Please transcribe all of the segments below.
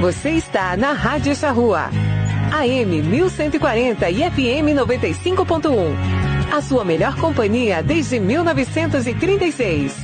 Você está na Rádio Charrua. AM 1140 e FM 95.1. A sua melhor companhia desde 1936.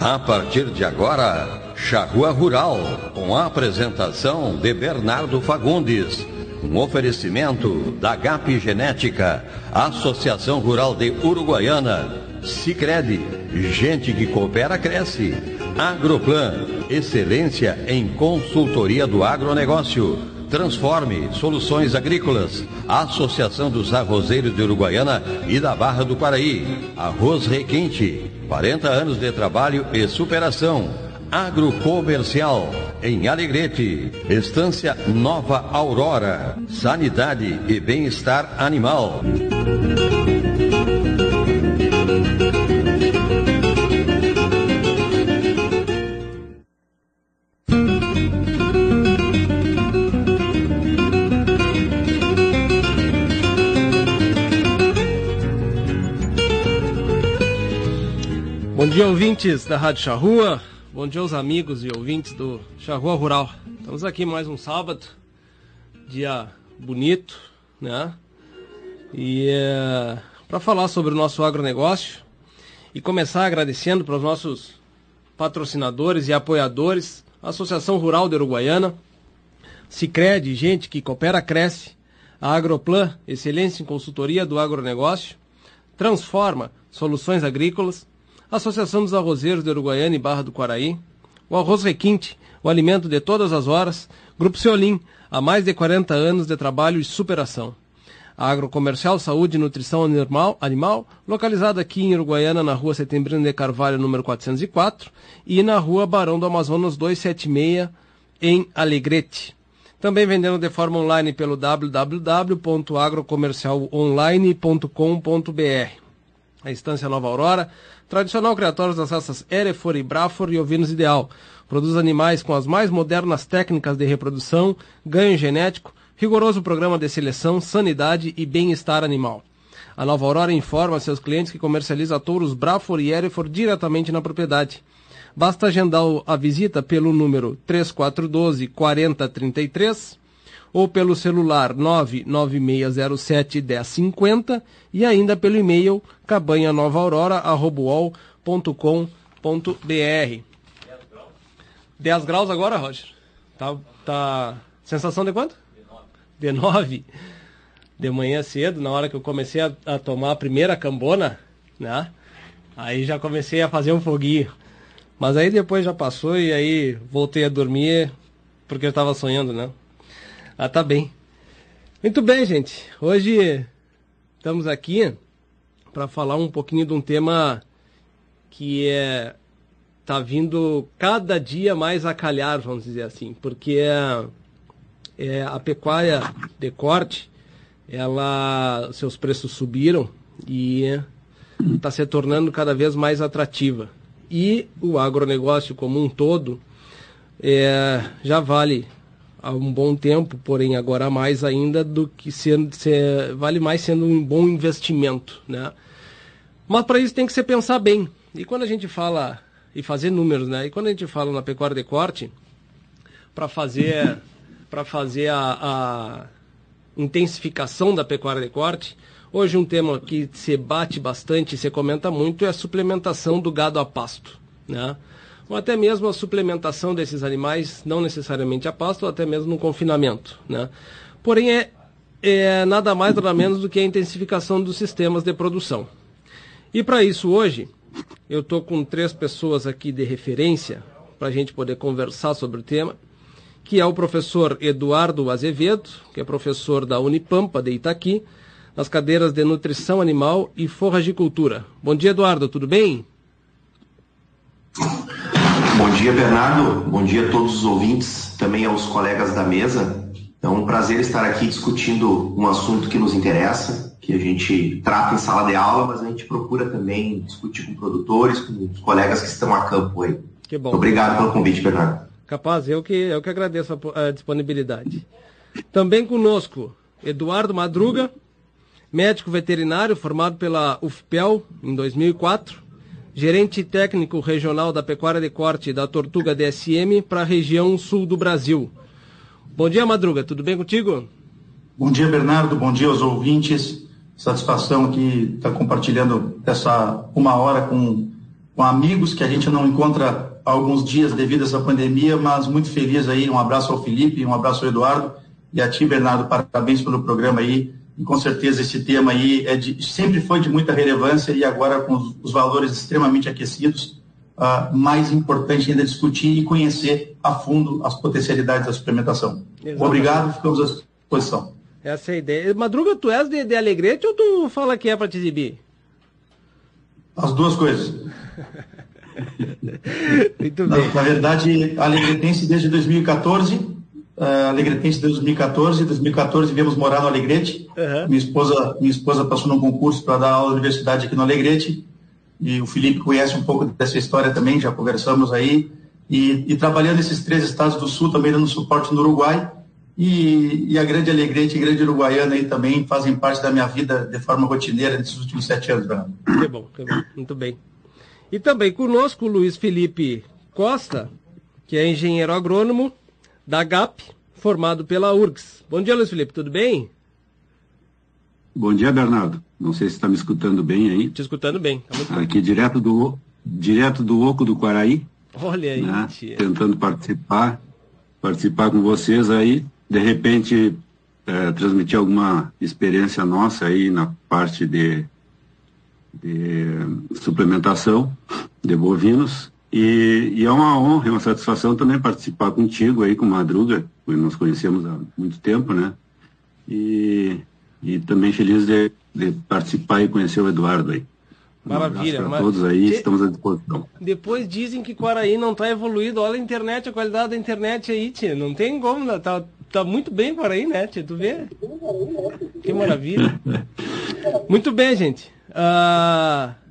A partir de agora, Charrua Rural, com a apresentação de Bernardo Fagundes. Um oferecimento da GAP Genética, Associação Rural de Uruguaiana, Sicredi, gente que coopera cresce. Agroplan, excelência em consultoria do agronegócio. Transforme Soluções Agrícolas, Associação dos Arrozeiros de Uruguaiana e da Barra do Paraí. Arroz Requinte, 40 anos de trabalho e superação. Agrocomercial, em Alegrete, Estância Nova Aurora, Sanidade e Bem-Estar Animal. Bom dia, ouvintes da Rádio Charrua. Bom dia aos amigos e ouvintes do Charrua Rural. Estamos aqui mais um sábado, dia bonito, né? E é, para falar sobre o nosso agronegócio e começar agradecendo para os nossos patrocinadores e apoiadores, Associação Rural de Uruguaiana, Cicred, gente que coopera, cresce, a Agroplan, excelência em consultoria do agronegócio, Transforma, soluções agrícolas, Associação dos Arrozeiros de Uruguaiana e Barra do Quaraí, o Arroz Requinte, o alimento de todas as horas, Grupo Ceolim, há mais de 40 anos de trabalho e superação. A Agrocomercial Saúde e Nutrição Animal, animal localizada aqui em Uruguaiana, na rua Setembrino de Carvalho, número 404, e na rua Barão do Amazonas 276, em Alegrete. Também vendendo de forma online pelo www.agrocomercialonline.com.br. A Estância Nova Aurora, Tradicional criatório das raças Erefor e Brafor e ovinos ideal. Produz animais com as mais modernas técnicas de reprodução, ganho genético, rigoroso programa de seleção, sanidade e bem-estar animal. A Nova Aurora informa seus clientes que comercializa touros Brafor e Erefor diretamente na propriedade. Basta agendar a visita pelo número 3412 4033 ou pelo celular 99607 1050 e ainda pelo e-mail cabanhanovaaurora.com.br 10 graus agora, Roger? Tá, tá... Sensação de quanto? De 9. De manhã cedo, na hora que eu comecei a, a tomar a primeira cambona, né? Aí já comecei a fazer um foguinho. Mas aí depois já passou e aí voltei a dormir porque eu estava sonhando, né? Ah, tá bem. Muito bem, gente. Hoje estamos aqui para falar um pouquinho de um tema que é tá vindo cada dia mais a calhar, vamos dizer assim, porque é, é a pecuária de corte, ela seus preços subiram e está se tornando cada vez mais atrativa. E o agronegócio como um todo é, já vale há um bom tempo, porém agora mais ainda do que sendo, ser, vale mais sendo um bom investimento, né? Mas para isso tem que se pensar bem. E quando a gente fala e fazer números, né? E quando a gente fala na pecuária de corte, para fazer para fazer a, a intensificação da pecuária de corte, hoje um tema que se bate bastante, se comenta muito é a suplementação do gado a pasto, né? Ou até mesmo a suplementação desses animais, não necessariamente a pasto, ou até mesmo no confinamento. Né? Porém, é, é nada mais nada menos do que a intensificação dos sistemas de produção. E para isso, hoje, eu estou com três pessoas aqui de referência para a gente poder conversar sobre o tema, que é o professor Eduardo Azevedo, que é professor da Unipampa de Itaqui, nas cadeiras de Nutrição Animal e Forragicultura. Bom dia, Eduardo, tudo bem? Bom dia, Bernardo. Bom dia a todos os ouvintes, também aos colegas da mesa. É um prazer estar aqui discutindo um assunto que nos interessa, que a gente trata em sala de aula, mas a gente procura também discutir com produtores, com os colegas que estão a campo aí. Que bom. Obrigado pelo convite, Bernardo. Capaz, eu que, eu que agradeço a, a disponibilidade. Também conosco, Eduardo Madruga, médico veterinário formado pela UFPEL em 2004, gerente técnico regional da Pecuária de Corte da Tortuga DSM para a região sul do Brasil. Bom dia, Madruga, tudo bem contigo? Bom dia, Bernardo, bom dia aos ouvintes. Satisfação aqui estar tá compartilhando essa uma hora com, com amigos que a gente não encontra há alguns dias devido a essa pandemia, mas muito feliz aí. Um abraço ao Felipe, um abraço ao Eduardo e a ti, Bernardo, parabéns pelo programa aí. E com certeza esse tema aí é de, sempre foi de muita relevância e agora com os, os valores extremamente aquecidos, uh, mais importante ainda discutir e conhecer a fundo as potencialidades da suplementação. Exatamente. Obrigado, ficamos à disposição. Essa é a ideia. Madruga, tu és de, de Alegrete ou tu fala que é para te exibir? As duas coisas. Muito bem. Na, na verdade, alegretense desde 2014 uh, Alegretense de 2014. Em 2014 viemos morar no Alegrete. Uhum. Minha esposa, minha esposa passou num concurso para dar aula na universidade aqui no Alegrete. E o Felipe conhece um pouco dessa história também, já conversamos aí. E, e trabalhando nesses três estados do sul, também dando suporte no Uruguai. E, e, a Grande Alegrete e a Grande Uruguaiana aí também fazem parte da minha vida de forma rotineira nesses últimos sete anos, Bernardo. Que bom, que bom, muito bem. E também conosco o Luiz Felipe Costa, que é engenheiro agrônomo, da GAP, formado pela URGS. Bom dia, Luiz Felipe, tudo bem? Bom dia, Bernardo. Não sei se está me escutando bem aí. Te escutando bem. Tá Aqui direto do, direto do Oco do Quaraí. Olha aí, né? Tentando participar, participar com vocês aí. De repente, é, transmitir alguma experiência nossa aí na parte de, de suplementação de bovinos e, e, é uma honra, é uma satisfação também participar contigo aí, com Madruga, que nós conhecemos há muito tempo, né? E, e também feliz de, de participar e conhecer o Eduardo aí. Maravilha. Um mas... todos aí, de... estamos à disposição. Depois dizem que Quaraí não está evoluído. Olha a internet, a qualidade da internet aí, tia. Não tem como, né? tá, tá muito bem Quaraí, né, tia? Tu vê? Que maravilha. muito bem, gente. Uh...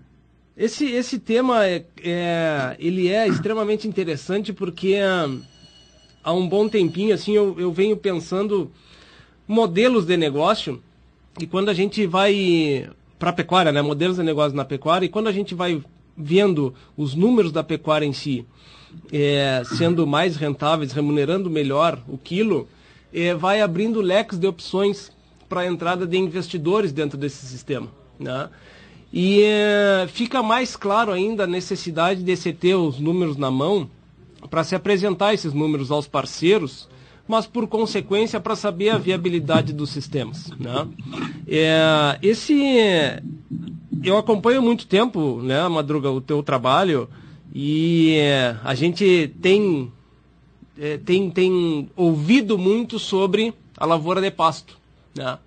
Esse, esse tema é, é, ele é extremamente interessante porque hum, há um bom tempinho assim eu, eu venho pensando modelos de negócio e quando a gente vai para a pecuária, né, modelos de negócio na pecuária e quando a gente vai vendo os números da pecuária em si é, sendo mais rentáveis, remunerando melhor o quilo, é, vai abrindo leques de opções para a entrada de investidores dentro desse sistema, né? E é, fica mais claro ainda a necessidade de se ter os números na mão para se apresentar esses números aos parceiros, mas por consequência para saber a viabilidade dos sistemas. Né? É, esse eu acompanho muito tempo, né, Madruga, o teu trabalho e é, a gente tem, é, tem tem ouvido muito sobre a lavoura de pasto, né?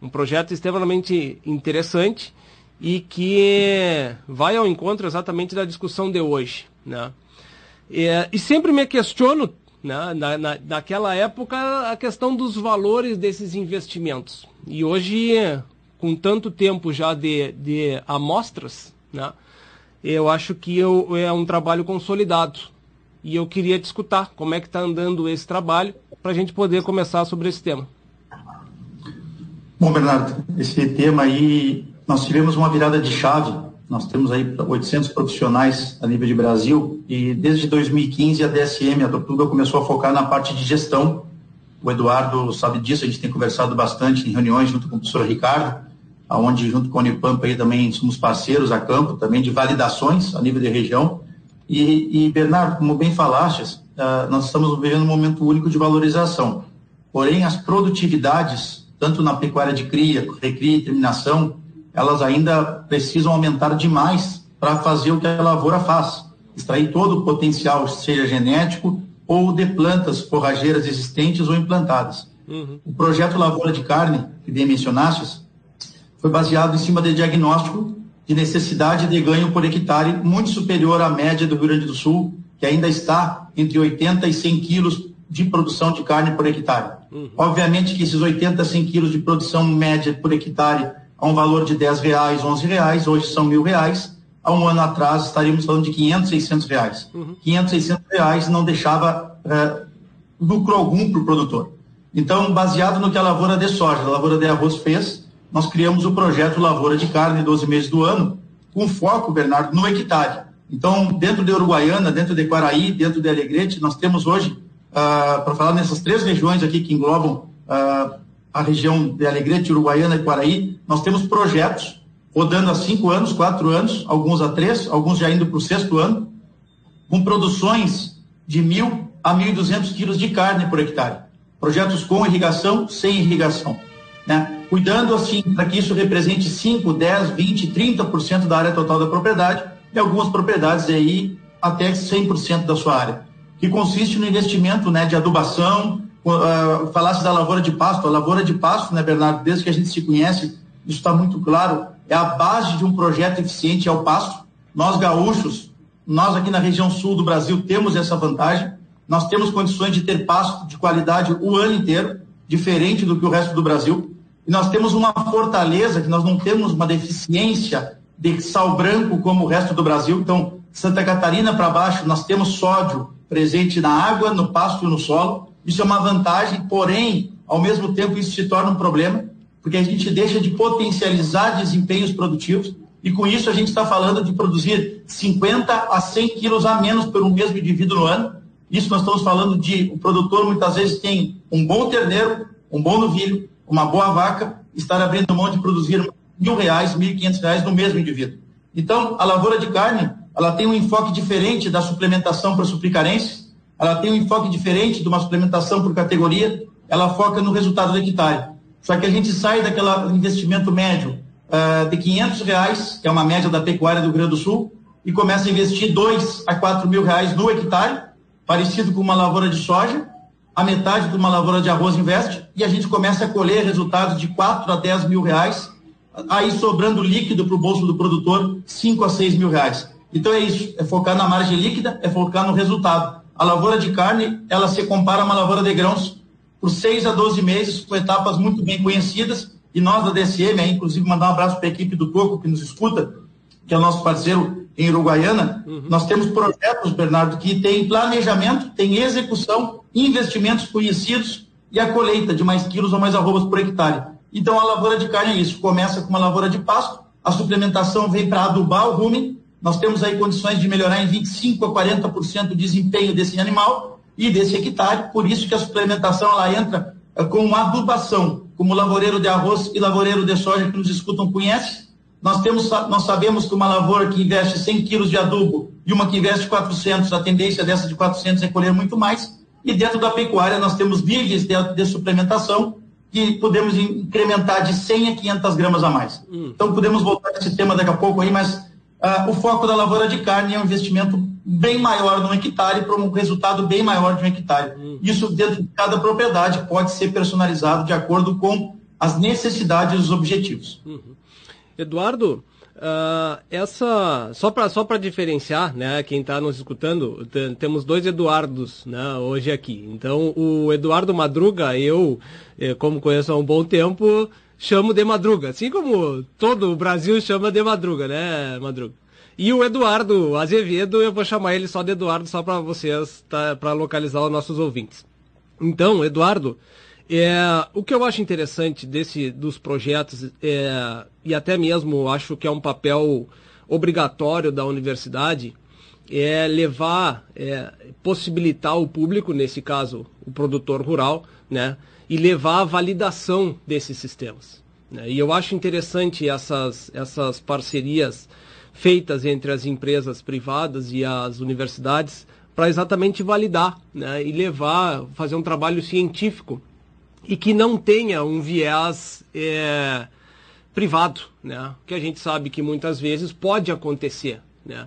Um projeto extremamente interessante e que vai ao encontro exatamente da discussão de hoje. Né? E, e sempre me questiono, né, na, na, naquela época, a questão dos valores desses investimentos. E hoje, com tanto tempo já de, de amostras, né, eu acho que eu, é um trabalho consolidado. E eu queria te escutar como é que está andando esse trabalho para a gente poder começar sobre esse tema. Bom, Bernardo, esse tema aí nós tivemos uma virada de chave. Nós temos aí 800 profissionais a nível de Brasil e desde 2015 a DSM, a Tortuga, começou a focar na parte de gestão. O Eduardo sabe disso, a gente tem conversado bastante em reuniões junto com o professor Ricardo, aonde junto com a Unipampa aí também somos parceiros a campo, também de validações a nível de região. E, e Bernardo, como bem falaste, uh, nós estamos vivendo um momento único de valorização. Porém, as produtividades, tanto na pecuária de cria, recria e terminação, elas ainda precisam aumentar demais para fazer o que a lavoura faz, extrair todo o potencial, seja genético ou de plantas forrageiras existentes ou implantadas. Uhum. O projeto Lavoura de Carne, que bem mencionaste, foi baseado em cima de diagnóstico de necessidade de ganho por hectare muito superior à média do Rio Grande do Sul, que ainda está entre 80 e 100 quilos de produção de carne por hectare. Uhum. Obviamente que esses 80 a 100 quilos de produção média por hectare a um valor de 10 reais, 11 reais, hoje são mil reais. Há um ano atrás estaríamos falando de 500, 600 reais. Uhum. 500, 600 reais não deixava é, lucro algum para o produtor. Então, baseado no que a lavoura de soja, a lavoura de arroz fez, nós criamos o projeto Lavoura de Carne 12 meses do ano, com foco, Bernardo, no hectare. Então, dentro de Uruguaiana, dentro de Quaraí, dentro de Alegrete, nós temos hoje, uh, para falar nessas três regiões aqui que englobam uh, a região de Alegrete, Uruguaiana e Quaraí, nós temos projetos rodando há cinco anos, quatro anos, alguns há três, alguns já indo para o sexto ano, com produções de mil a mil e duzentos quilos de carne por hectare. Projetos com irrigação, sem irrigação. Né? Cuidando assim para que isso represente 5, 10, 20, 30% da área total da propriedade e algumas propriedades aí até 100% da sua área, que consiste no investimento né, de adubação, falasse da lavoura de pasto, a lavoura de pasto, né, Bernardo, desde que a gente se conhece, isso está muito claro, é a base de um projeto eficiente, é o pasto. Nós gaúchos, nós aqui na região sul do Brasil temos essa vantagem, nós temos condições de ter pasto de qualidade o ano inteiro, diferente do que o resto do Brasil, e nós temos uma fortaleza que nós não temos uma deficiência de sal branco como o resto do Brasil. Então, Santa Catarina para baixo, nós temos sódio presente na água, no pasto e no solo. Isso é uma vantagem, porém, ao mesmo tempo, isso se torna um problema, porque a gente deixa de potencializar desempenhos produtivos e com isso a gente está falando de produzir 50 a 100 quilos a menos por um mesmo indivíduo no ano. Isso nós estamos falando de o produtor muitas vezes tem um bom terneiro, um bom novilho, uma boa vaca, estar abrindo mão de produzir mil reais, mil e quinhentos reais no mesmo indivíduo. Então, a lavoura de carne, ela tem um enfoque diferente da suplementação para suprir carências, ela tem um enfoque diferente de uma suplementação por categoria, ela foca no resultado do hectare. Só que a gente sai daquele investimento médio uh, de 500 reais, que é uma média da pecuária do Rio Grande do Sul, e começa a investir 2 a 4 mil reais no hectare, parecido com uma lavoura de soja, a metade de uma lavoura de arroz investe, e a gente começa a colher resultados de 4 a 10 mil reais aí sobrando líquido para o bolso do produtor 5 a 6 mil reais. Então é isso, é focar na margem líquida, é focar no resultado. A lavoura de carne, ela se compara a uma lavoura de grãos por 6 a 12 meses, com etapas muito bem conhecidas, e nós da DSM, aí, inclusive mandar um abraço para a equipe do Toco que nos escuta, que é o nosso parceiro em Uruguaiana, uhum. nós temos projetos, Bernardo, que tem planejamento, tem execução, investimentos conhecidos e a colheita de mais quilos ou mais arrobas por hectare. Então a lavoura de carne é isso, começa com uma lavoura de pasto, a suplementação vem para adubar o rumen, nós temos aí condições de melhorar em 25 a 40% o desempenho desse animal e desse hectare, por isso que a suplementação ela entra eh, com uma adubação, como o lavoureiro de arroz e lavoureiro de soja que nos escutam conhece. Nós temos nós sabemos que uma lavoura que investe 100 quilos de adubo e uma que investe 400, a tendência dessa de 400 é colher muito mais. E dentro da pecuária nós temos níveis de, de suplementação que podemos incrementar de 100 a 500 gramas a mais. Hum. Então, podemos voltar a esse tema daqui a pouco aí, mas uh, o foco da lavoura de carne é um investimento bem maior no hectare para um resultado bem maior de um hectare. Hum. Isso dentro de cada propriedade pode ser personalizado de acordo com as necessidades e os objetivos. Uhum. Eduardo, Uh, essa só para só para diferenciar, né, quem está nos escutando, temos dois Eduardos, né, hoje aqui. Então o Eduardo Madruga, eu, eh, como conheço há um bom tempo, chamo de Madruga, assim como todo o Brasil chama de Madruga, né, Madruga. E o Eduardo Azevedo, eu vou chamar ele só de Eduardo só para vocês, tá, para localizar os nossos ouvintes. Então, Eduardo, é, o que eu acho interessante desse, dos projetos, é, e até mesmo acho que é um papel obrigatório da universidade, é levar, é, possibilitar o público, nesse caso o produtor rural, né, e levar a validação desses sistemas. Né? E eu acho interessante essas, essas parcerias feitas entre as empresas privadas e as universidades para exatamente validar né, e levar, fazer um trabalho científico e que não tenha um viés é, privado, né? Que a gente sabe que muitas vezes pode acontecer, né?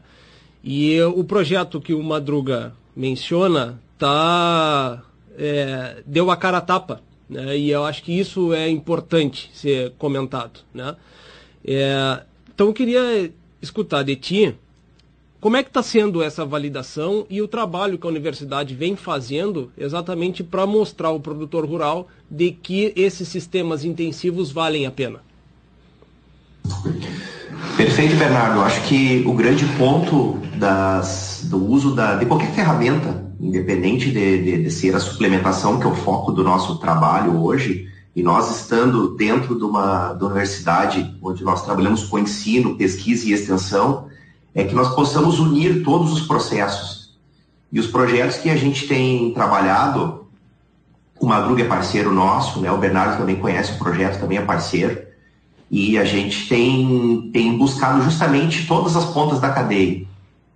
E o projeto que o Madruga menciona tá é, deu a cara a tapa, né? E eu acho que isso é importante ser comentado, né? É, então eu queria escutar de ti como é que está sendo essa validação e o trabalho que a universidade vem fazendo exatamente para mostrar ao produtor rural de que esses sistemas intensivos valem a pena? Perfeito, Bernardo. Acho que o grande ponto das, do uso da, de qualquer ferramenta independente de, de, de, ser a suplementação, que é o foco do nosso trabalho hoje, e nós estando dentro de uma de universidade onde nós trabalhamos com ensino, pesquisa e extensão, é que nós possamos unir todos os processos. E os projetos que a gente tem trabalhado, o Madruga é parceiro nosso, né? o Bernardo também conhece o projeto, também é parceiro, e a gente tem, tem buscado justamente todas as pontas da cadeia.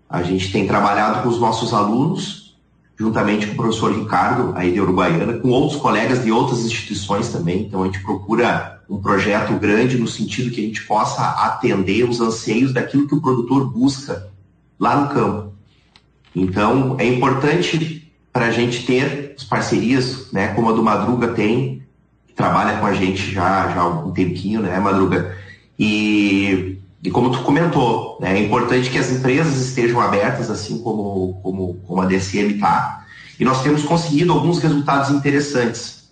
A gente tem trabalhado com os nossos alunos, juntamente com o professor Ricardo, aí de Uruguaiana, com outros colegas de outras instituições também. Então a gente procura um projeto grande no sentido que a gente possa atender os anseios daquilo que o produtor busca lá no campo. Então é importante para a gente ter as parcerias, né, como a do Madruga tem, trabalha com a gente já, já há algum tempinho, né, Madruga? E, e como tu comentou, né, é importante que as empresas estejam abertas, assim como, como, como a DCM está. E nós temos conseguido alguns resultados interessantes,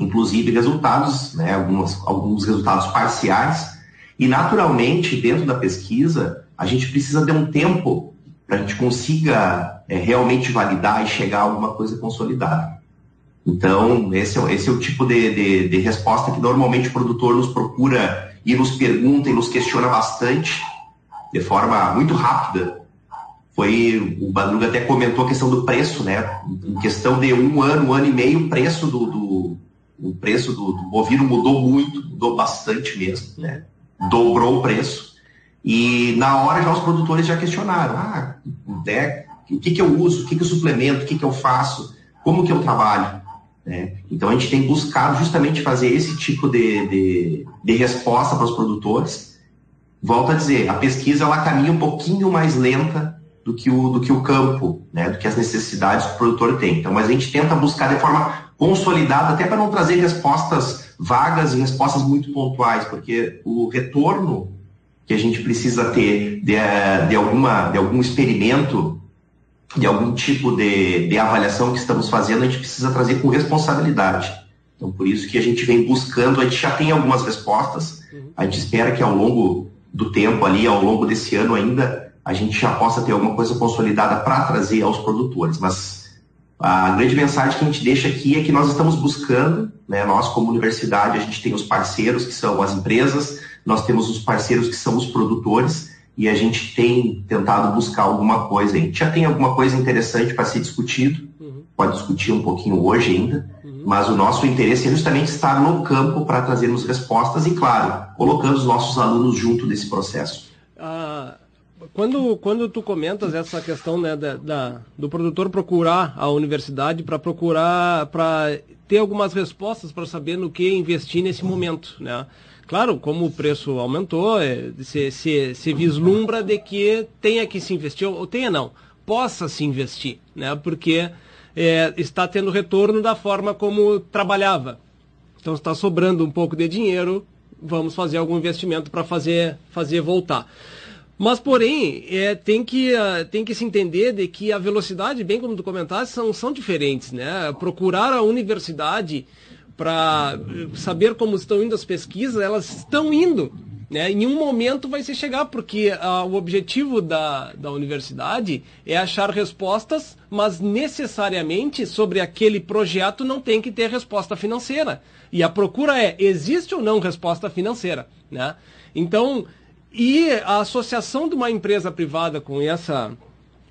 inclusive resultados, né, alguns, alguns resultados parciais. E, naturalmente, dentro da pesquisa, a gente precisa de um tempo para a gente consiga é, realmente validar e chegar a alguma coisa consolidada. Então, esse é, esse é o tipo de, de, de, resposta que normalmente o produtor nos procura e nos pergunta e nos questiona bastante, de forma muito rápida. Foi, o Badruga até comentou a questão do preço, né? Em questão de um ano, um ano e meio, o preço do, do o preço do, do bovino mudou muito, mudou bastante mesmo, né? Dobrou o preço. E na hora já os produtores já questionaram, ah, né, o que, que eu uso, o que, que eu suplemento, o que, que eu faço, como que eu trabalho. Né? Então a gente tem buscado justamente fazer esse tipo de, de, de resposta para os produtores. Volto a dizer, a pesquisa ela caminha um pouquinho mais lenta do que o, do que o campo, né? do que as necessidades que o produtor tem. Então, mas a gente tenta buscar de forma consolidada, até para não trazer respostas vagas e respostas muito pontuais, porque o retorno que a gente precisa ter de, de, alguma, de algum experimento de algum tipo de, de avaliação que estamos fazendo, a gente precisa trazer com responsabilidade. Então, por isso que a gente vem buscando, a gente já tem algumas respostas, uhum. a gente espera que ao longo do tempo ali, ao longo desse ano ainda, a gente já possa ter alguma coisa consolidada para trazer aos produtores. Mas a grande mensagem que a gente deixa aqui é que nós estamos buscando, né, nós como universidade, a gente tem os parceiros que são as empresas, nós temos os parceiros que são os produtores, e a gente tem tentado buscar alguma coisa. A gente já tem alguma coisa interessante para ser discutido, uhum. pode discutir um pouquinho hoje ainda, uhum. mas o nosso interesse é justamente estar no campo para trazermos respostas e, claro, colocando os nossos alunos junto desse processo. Ah, quando, quando tu comentas essa questão né, da, da do produtor procurar a universidade para procurar, para ter algumas respostas para saber no que investir nesse momento, né? Claro, como o preço aumentou, é, se, se, se vislumbra de que tenha que se investir, ou tenha não, possa se investir, né? porque é, está tendo retorno da forma como trabalhava. Então está sobrando um pouco de dinheiro, vamos fazer algum investimento para fazer, fazer voltar. Mas, porém, é, tem, que, uh, tem que se entender de que a velocidade, bem como tu comentaste, são, são diferentes. Né? Procurar a universidade para saber como estão indo as pesquisas, elas estão indo. Né? Em um momento vai se chegar, porque uh, o objetivo da, da universidade é achar respostas, mas necessariamente sobre aquele projeto não tem que ter resposta financeira. E a procura é, existe ou não resposta financeira? Né? Então, e a associação de uma empresa privada com essa,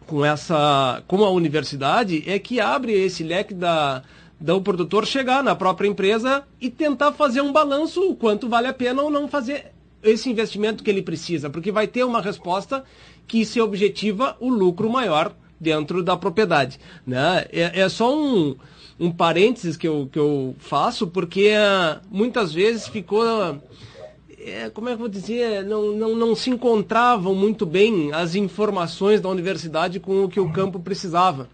com essa, com a universidade é que abre esse leque da, do produtor chegar na própria empresa e tentar fazer um balanço o quanto vale a pena ou não fazer esse investimento que ele precisa, porque vai ter uma resposta que se objetiva o lucro maior dentro da propriedade. Né? É, é só um, um parênteses que eu, que eu faço, porque uh, muitas vezes ficou. É, como é que eu vou dizer? Não, não, não se encontravam muito bem as informações da universidade com o que o campo precisava.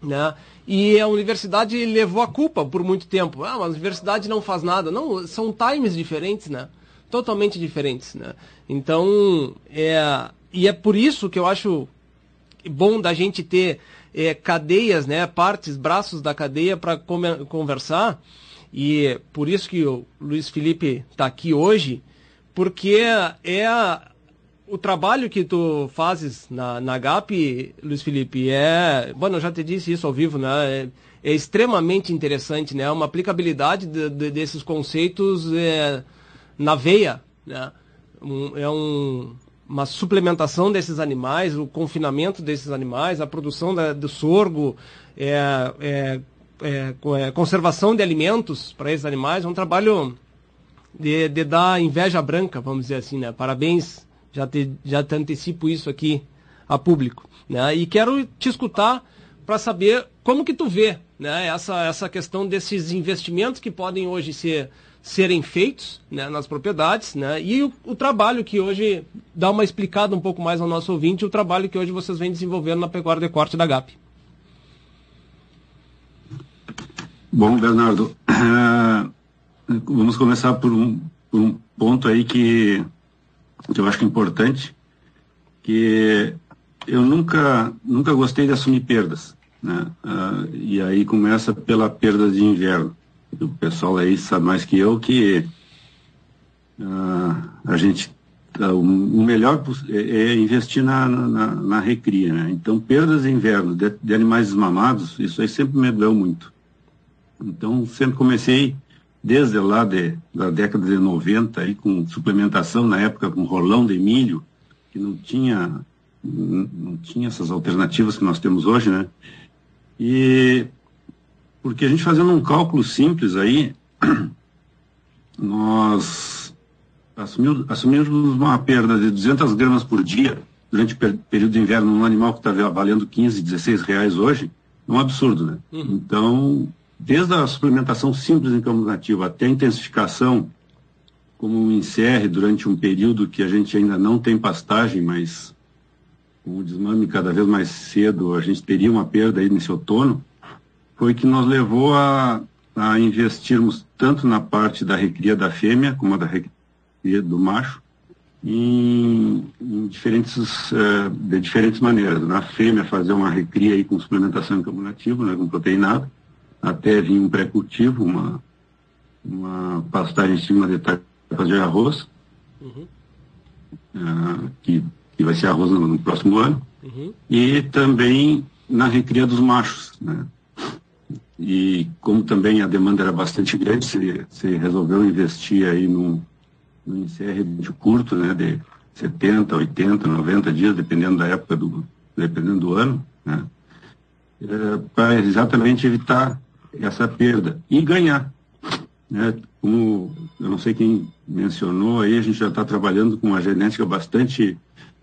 Né? E a universidade levou a culpa por muito tempo. Ah, a universidade não faz nada. Não, são times diferentes, né? Totalmente diferentes, né? Então, é, e é por isso que eu acho bom da gente ter é, cadeias, né? Partes, braços da cadeia para conversar. E por isso que o Luiz Felipe está aqui hoje, porque é o trabalho que tu fazes na, na GAP, Luiz Felipe, é. Bom, eu já te disse isso ao vivo, né? É, é extremamente interessante, né? Uma aplicabilidade de, de, desses conceitos é, na veia, né? Um, é um, uma suplementação desses animais, o confinamento desses animais, a produção da, do sorgo, é, é, é, é conservação de alimentos para esses animais, é um trabalho de, de dar inveja branca, vamos dizer assim, né? Parabéns, já te, já te antecipo isso aqui a público, né? E quero te escutar para saber como que tu vê, né? Essa, essa questão desses investimentos que podem hoje ser serem feitos né, nas propriedades, né? E o, o, trabalho que hoje dá uma explicada um pouco mais ao nosso ouvinte, o trabalho que hoje vocês vêm desenvolvendo na pecuária de corte da GAP. Bom, Bernardo, uh, vamos começar por um, por um ponto aí que, eu acho que é importante, que eu nunca, nunca gostei de assumir perdas. Né? Uh, e aí começa pela perda de inverno. O pessoal aí sabe mais que eu que uh, a gente uh, o melhor é, é investir na, na, na, recria. Né? Então, perdas de inverno de, de animais desmamados, isso aí sempre me doeu muito. Então, sempre comecei desde lá de, da década de 90, aí, com suplementação, na época com rolão de milho, que não tinha, não tinha essas alternativas que nós temos hoje, né? E porque a gente fazendo um cálculo simples aí, nós assumimos, assumimos uma perda de 200 gramas por dia durante o período de inverno num animal que está valendo 15, 16 reais hoje, é um absurdo, né? Uhum. Então, desde a suplementação simples em campo nativo até a intensificação, como um encerre durante um período que a gente ainda não tem pastagem, mas com o desmame cada vez mais cedo, a gente teria uma perda aí nesse outono, foi que nos levou a, a investirmos tanto na parte da recria da fêmea como da recria do macho, em, em diferentes, uh, de diferentes maneiras. Na fêmea, fazer uma recria aí com suplementação em campo nativo, né, com proteinado, até vir um pré-cultivo, uma, uma pastagem em cima de tapas de arroz, uhum. uh, que, que vai ser arroz no, no próximo ano, uhum. e também na recria dos machos. Né? E como também a demanda era bastante grande, se, se resolveu investir aí no, encerre de curto, né, de 70, 80, 90 dias, dependendo da época do, dependendo do ano, né, é, para exatamente evitar essa perda e ganhar. Né? Como eu não sei quem mencionou aí, a gente já está trabalhando com uma genética bastante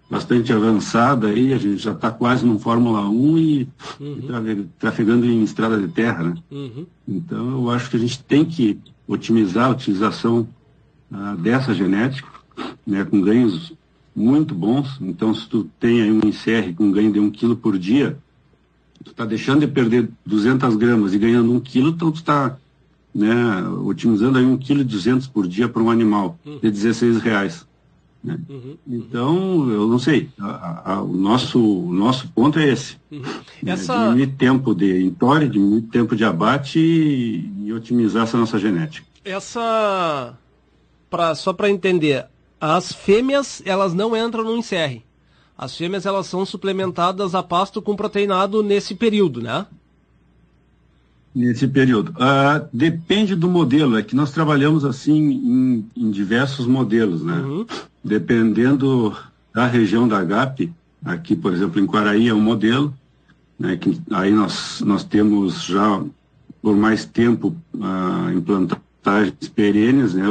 bastante avançada aí, a gente já está quase no Fórmula 1 e, uhum. trafegando em estrada de terra, né? Uhum. Então eu acho que a gente tem que otimizar a utilização ah, dessa genética, né, com ganhos muito bons. Então se tu tem aí um encerre com ganho de um quilo por dia, tu está deixando de perder 200 gramas e ganhando um quilo, então tu está né, otimizando aí um quilo e 200 por dia para um animal uhum. de 16 reais. Né? Uhum. Então, eu não sei, a, a, o, nosso, o nosso ponto é esse. Uhum. Né? Essa... Diminuir tempo de entore, diminuir tempo de abate e, e otimizar essa nossa genética. Essa, pra, só para entender, as fêmeas, elas não entram no encerre. As fêmeas elas são suplementadas a pasto com proteinado nesse período, né? Nesse período. Uh, depende do modelo, é que nós trabalhamos assim em, em diversos modelos, né? Uhum. Dependendo da região da GAP, aqui, por exemplo, em Quaraí é um modelo, né, que aí nós, nós temos já por mais tempo uh, implantagens perenes, né,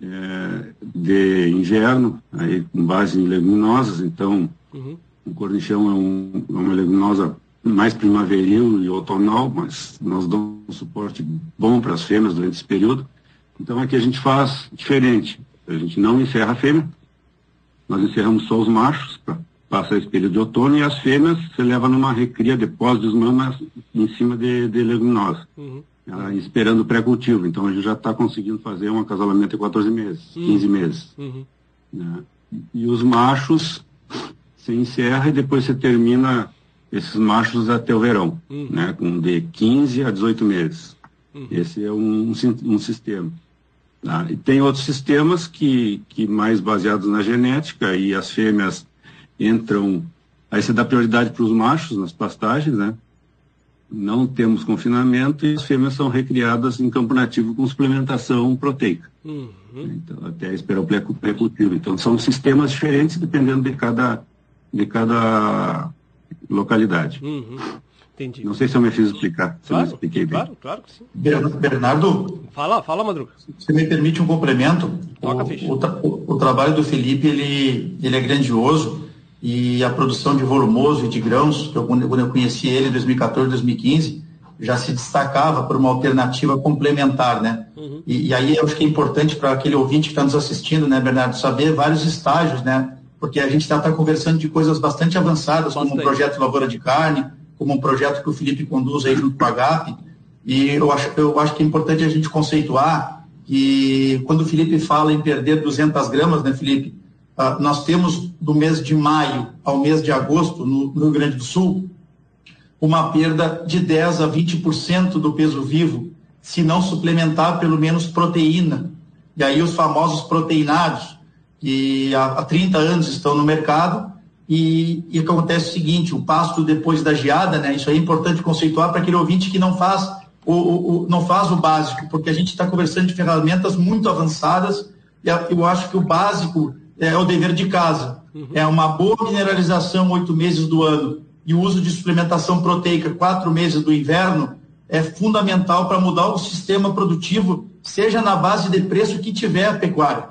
é, de inverno, aí com base em leguminosas, então uhum. o cornichão é, um, é, uma leguminosa mais primaveril e outonal, mas nós damos um suporte bom para as fêmeas durante esse período. Então aqui a gente faz diferente. A gente não encerra a fêmea, nós encerramos só os machos para passar esse período de outono e as fêmeas você leva numa recria de pós-desmama em cima de, de leguminosa. Uhum uh, esperando o pré-cultivo. Então a gente já está conseguindo fazer um acasalamento em 14 meses, uhum. 15 meses. Uhum. Né? E os machos se encerra e depois você termina esses machos até o verão, uhum. né? com de 15 a 18 meses. Uhum. Esse é um, um, sistema. Tá? E tem outros sistemas que, que mais baseados na genética e as fêmeas entram, aí você dá prioridade para os machos nas pastagens, né? Não temos confinamento e as fêmeas são recriadas em campo nativo com suplementação proteica. Uhum. Então, até esperar o pré-cultivo. Então, são sistemas diferentes dependendo de cada, de cada localidade. Uhum. Entendi. Não sei se eu me fiz explicar, se claro, eu me expliquei bem. Claro, claro que sim. Bernardo? Fala, fala, Madruga. Se me permite um complemento, Toca, o, o, tra o, trabalho do Felipe, ele, ele é grandioso e a produção de volumoso e de grãos, que eu, quando eu conheci ele em 2014, 2015, já se destacava por uma alternativa complementar, né? Uhum. E, e, aí eu acho que é importante para aquele ouvinte que está nos assistindo, né, Bernardo, saber vários estágios, né? Porque a gente está tá conversando de coisas bastante avançadas, como o um projeto Lavoura de Carne, como um projeto que o Felipe conduz aí junto com a GAP. E eu acho, eu acho que é importante a gente conceituar que quando o Felipe fala em perder 200 gramas, né, Felipe? Uh, nós temos do mês de maio ao mês de agosto, no, Rio Grande do Sul, uma perda de 10 a 20% do peso vivo, se não suplementar pelo menos proteína. E aí os famosos proteinados, que há, há 30 anos estão no mercado, e, e acontece o seguinte, o pasto depois da geada, né? Isso é importante conceituar para aquele ouvinte que não faz o, o, o não faz o básico, porque a gente está conversando de ferramentas muito avançadas e eu acho que o básico é o dever de casa. Uhum. É uma boa mineralização oito meses do ano e o uso de suplementação proteica quatro meses do inverno é fundamental para mudar o sistema produtivo, seja na base de preço que tiver a pecuária.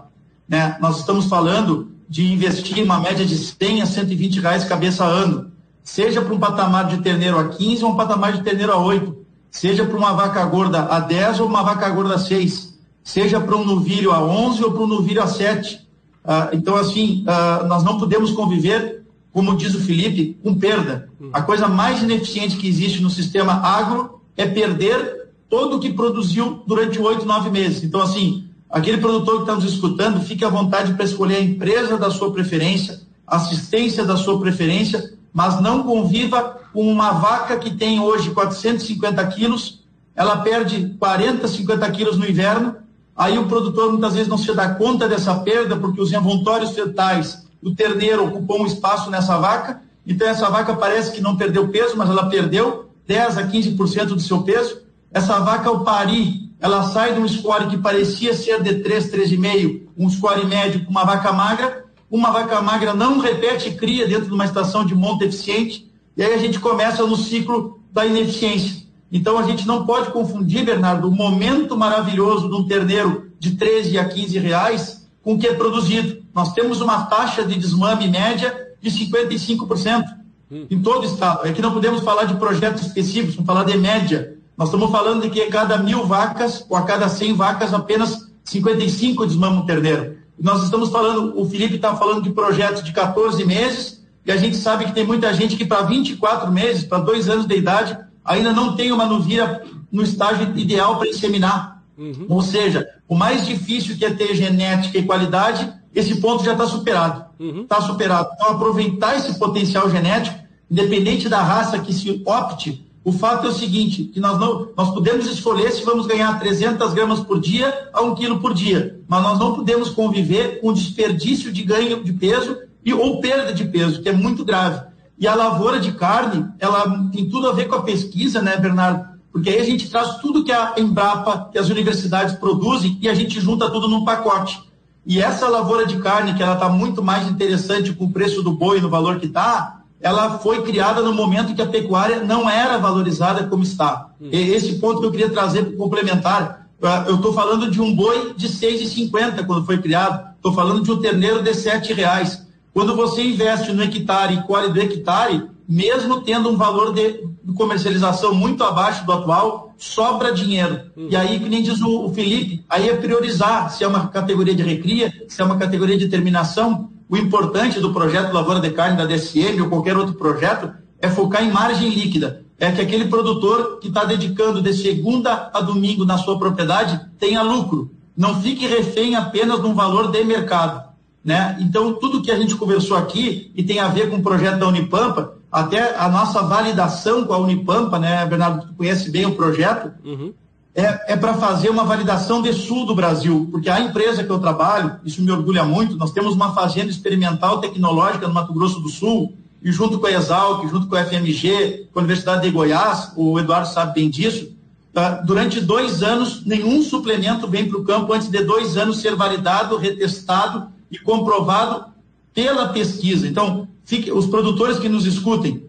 Né? Nós estamos falando de investir uma média de 100 a 120 reais cabeça a ano, seja para um patamar de terneiro a 15 ou um patamar de terneiro a 8, seja para uma vaca gorda a 10 ou uma vaca gorda a 6, seja para um novilho a 11 ou para um novilho a 7. Ah, então, assim, ah, nós não podemos conviver, como diz o Felipe, com perda. A coisa mais ineficiente que existe no sistema agro é perder todo o que produziu durante oito, nove meses. Então, assim, Aquele produtor que está nos escutando, fique à vontade para escolher a empresa da sua preferência, assistência da sua preferência, mas não conviva com uma vaca que tem hoje 450 quilos, ela perde 40, 50 quilos no inverno, aí o produtor muitas vezes não se dá conta dessa perda, porque os envoltórios fetais do terneiro ocupam um espaço nessa vaca, então essa vaca parece que não perdeu peso, mas ela perdeu 10 a 15% do seu peso. Essa vaca, ao parir, ela sai de um score que parecia ser de 3, 3,5, um score médio com uma vaca magra, uma vaca magra não repete cria dentro de uma estação de monta eficiente, e aí a gente começa no ciclo da ineficiência. Então a gente não pode confundir, Bernardo, o momento maravilhoso de um terneiro de 13 a 15 reais com o que é produzido. Nós temos uma taxa de desmame média de 55% hum. em todo o estado. É que não podemos falar de projetos específicos, vamos falar de média. Nós estamos falando de que a cada mil vacas, ou a cada 100 vacas, apenas 55 desmamam terneiro. Nós estamos falando, o Felipe está falando de projetos de 14 meses, e a gente sabe que tem muita gente que para 24 meses, para dois anos de idade, ainda não tem uma novilha no estágio ideal para inseminar. Uhum. Ou seja, o mais difícil que é ter genética e qualidade, esse ponto já está superado. Está uhum. superado. Então, aproveitar esse potencial genético, independente da raça que se opte, o fato é o seguinte, que nós não, nós podemos escolher se vamos ganhar 300 gramas por dia a 1 quilo por dia, mas nós não podemos conviver com desperdício de ganho de peso e ou perda de peso, que é muito grave. E a lavoura de carne, ela tem tudo a ver com a pesquisa, né, Bernardo? Porque aí a gente traz tudo que a Embrapa, que as universidades produzem e a gente junta tudo num pacote. E essa lavoura de carne, que ela está muito mais interessante com o preço do boi no valor que está, ela foi criada no momento que a pecuária não era valorizada como está. Hum. Esse ponto que eu queria trazer para complementar. Eu estou falando de um boi de R$ 6,50 quando foi criado. Estou falando de um terneiro de R$ reais. Quando você investe no hectare e colhe do hectare, mesmo tendo um valor de comercialização muito abaixo do atual, sobra dinheiro. Hum. E aí, que nem diz o Felipe, aí é priorizar se é uma categoria de recria, se é uma categoria de terminação, o importante do projeto Lavoura de Carne da DSM ou qualquer outro projeto é focar em margem líquida. É que aquele produtor que está dedicando de segunda a domingo na sua propriedade tenha lucro. Não fique refém apenas de um valor de mercado. Né? Então, tudo que a gente conversou aqui e tem a ver com o projeto da Unipampa, até a nossa validação com a Unipampa, né, Bernardo, tu conhece bem o projeto, uhum é, é para fazer uma validação de sul do Brasil, porque a empresa que eu trabalho, isso me orgulha muito, nós temos uma fazenda experimental tecnológica no Mato Grosso do Sul, e junto com a Exalc, junto com a FMG, com a Universidade de Goiás, o Eduardo sabe bem disso, tá? durante dois anos, nenhum suplemento vem para o campo antes de dois anos ser validado, retestado e comprovado pela pesquisa. Então, fique, os produtores que nos escutem,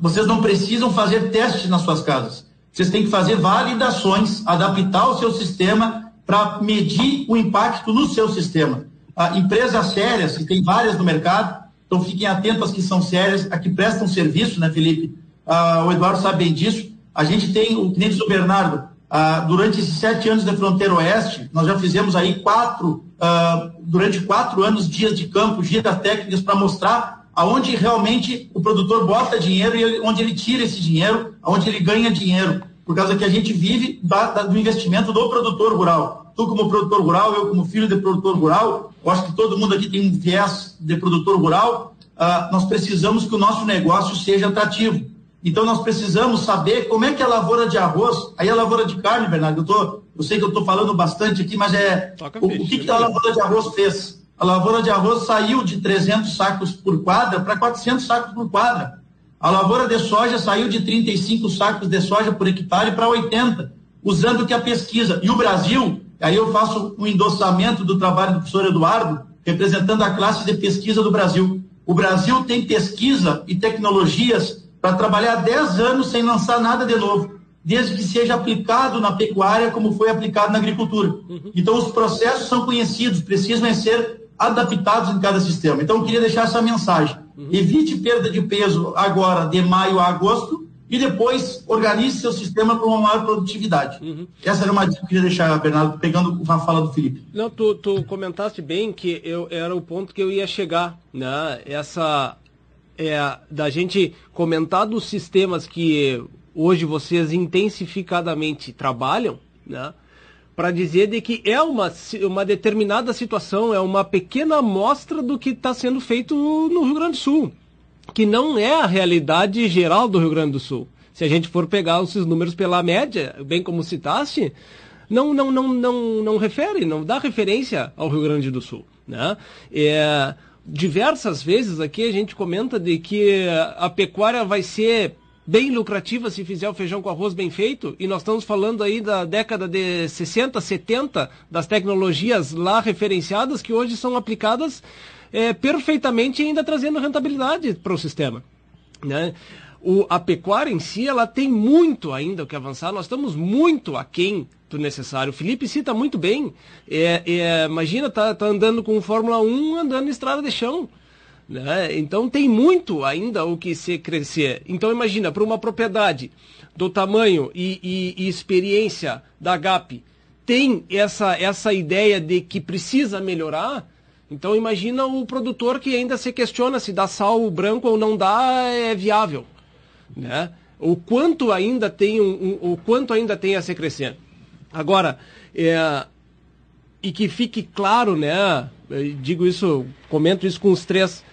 vocês não precisam fazer testes nas suas casas. Vocês têm que fazer validações, adaptar o seu sistema para medir o impacto no seu sistema. A empresas sérias, que tem várias no mercado, então fiquem atentos às que são sérias, a que prestam serviço, né, Felipe? Ah, o Eduardo sabe bem disso. A gente tem, o cliente do Bernardo, ah, durante esses sete anos da fronteira oeste, nós já fizemos aí quatro, ah, durante quatro anos, dias de campo, dias técnicas para mostrar aonde realmente o produtor bota dinheiro e onde ele tira esse dinheiro, aonde ele ganha dinheiro, por causa que a gente vive da, da, do investimento do produtor rural. Tu como produtor rural, eu como filho de produtor rural, eu acho que todo mundo aqui tem um viés de produtor rural, uh, nós precisamos que o nosso negócio seja atrativo. Então nós precisamos saber como é que a lavoura de arroz, aí a lavoura de carne, Bernardo, eu, tô, eu sei que eu estou falando bastante aqui, mas é o, o que, que a lavoura de arroz fez? a lavoura de arroz saiu de 300 sacos por quadra para 400 sacos por quadra. A lavoura de soja saiu de 35 sacos de soja por hectare para 80, usando o que a pesquisa. E o Brasil, aí eu faço um endossamento do trabalho do professor Eduardo, representando a classe de pesquisa do Brasil. O Brasil tem pesquisa e tecnologias para trabalhar 10 anos sem lançar nada de novo, desde que seja aplicado na pecuária como foi aplicado na agricultura. Uhum. Então, os processos são conhecidos, precisam ser adaptados em cada sistema. Então, eu queria deixar essa mensagem. Uhum. Evite perda de peso agora, de maio a agosto, e depois organize seu sistema para uma maior produtividade. Uhum. Essa era uma dica que eu queria deixar, Bernardo, pegando a fala do Felipe. Não, tu, tu comentaste bem que eu, era o ponto que eu ia chegar, né? Essa é, da gente comentar dos sistemas que hoje vocês intensificadamente trabalham, né? para dizer de que é uma, uma determinada situação, é uma pequena amostra do que está sendo feito no Rio Grande do Sul, que não é a realidade geral do Rio Grande do Sul. Se a gente for pegar esses números pela média, bem como citaste, não, não, não, não, não refere, não dá referência ao Rio Grande do Sul. Né? É, diversas vezes aqui a gente comenta de que a pecuária vai ser bem lucrativa se fizer o feijão com arroz bem feito, e nós estamos falando aí da década de 60, 70, das tecnologias lá referenciadas que hoje são aplicadas é, perfeitamente ainda trazendo rentabilidade para o sistema. Né? O, a pecuária em si, ela tem muito ainda o que avançar, nós estamos muito aquém do necessário. O Felipe cita muito bem, é, é, imagina, tá, tá andando com Fórmula 1 andando em estrada de chão. Né? Então tem muito ainda o que se crescer. Então imagina, para uma propriedade do tamanho e, e, e, experiência da GAP, tem essa, essa ideia de que precisa melhorar, então imagina o produtor que ainda se questiona se dar sal branco ou não dá é viável. Né? O quanto ainda tem um, um o quanto ainda tem a se crescer. Agora, é, e que fique claro, né? digo isso, comento isso com os três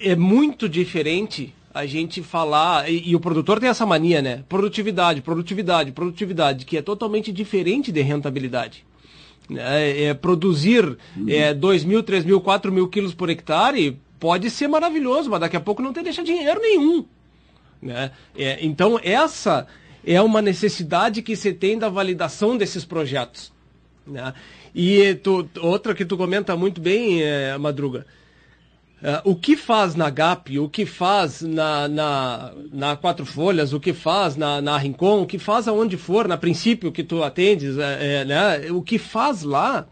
é muito diferente a gente falar, e, e, o produtor tem essa mania, né? Produtividade, produtividade, produtividade, que é totalmente diferente de rentabilidade. É, é produzir uhum. é, 2 mil, 3 mil, 4 mil quilos por hectare pode ser maravilhoso, mas daqui a pouco não tem deixa dinheiro nenhum. Né? É, então, essa é uma necessidade que se tem da validação desses projetos. Né? E tu, outra que tu comenta muito bem, é, Madruga, Uh, o que faz na GAP, o que faz na, na, na Quatro Folhas, o que faz na, na Rincon, o que faz aonde for, na princípio que tu atendes, é, é, né? o que faz lá,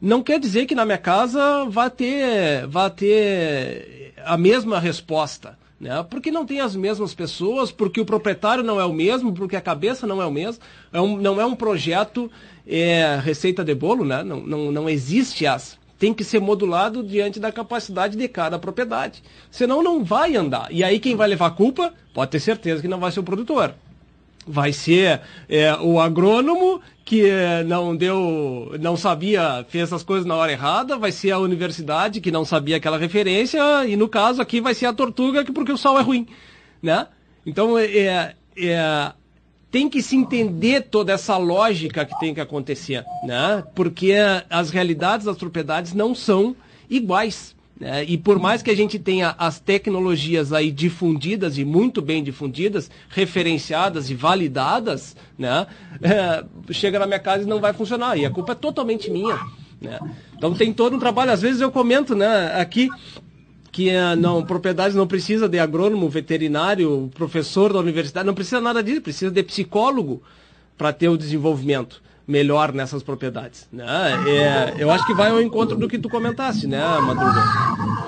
não quer dizer que na minha casa vai ter, vai ter a mesma resposta. Né? Porque não tem as mesmas pessoas, porque o proprietário não é o mesmo, porque a cabeça não é o mesmo, é um, não é um projeto é, receita de bolo, né? não, não, não existe essa tem que ser modulado diante da capacidade de cada propriedade. Senão não vai andar. E aí quem vai levar a culpa, pode ter certeza que não vai ser o produtor. Vai ser é, o agrônomo que é, não deu, não sabia, fez as coisas na hora errada, vai ser a universidade que não sabia aquela referência, e no caso aqui vai ser a tortuga que porque o sol é ruim, né? Então, é, é tem que se entender toda essa lógica que tem que acontecer, né? Porque as realidades das propriedades não são iguais. Né? E por mais que a gente tenha as tecnologias aí difundidas e muito bem difundidas, referenciadas e validadas, né? É, chega na minha casa e não vai funcionar. E a culpa é totalmente minha. Né? Então tem todo um trabalho. Às vezes eu comento né, aqui que uh, não, propriedades não precisa de agrônomo, veterinário, professor da universidade, não precisa nada disso, precisa de psicólogo para ter o desenvolvimento melhor nessas propriedades. Né? É, eu acho que vai ao encontro do que tu comentaste, né, Madruga?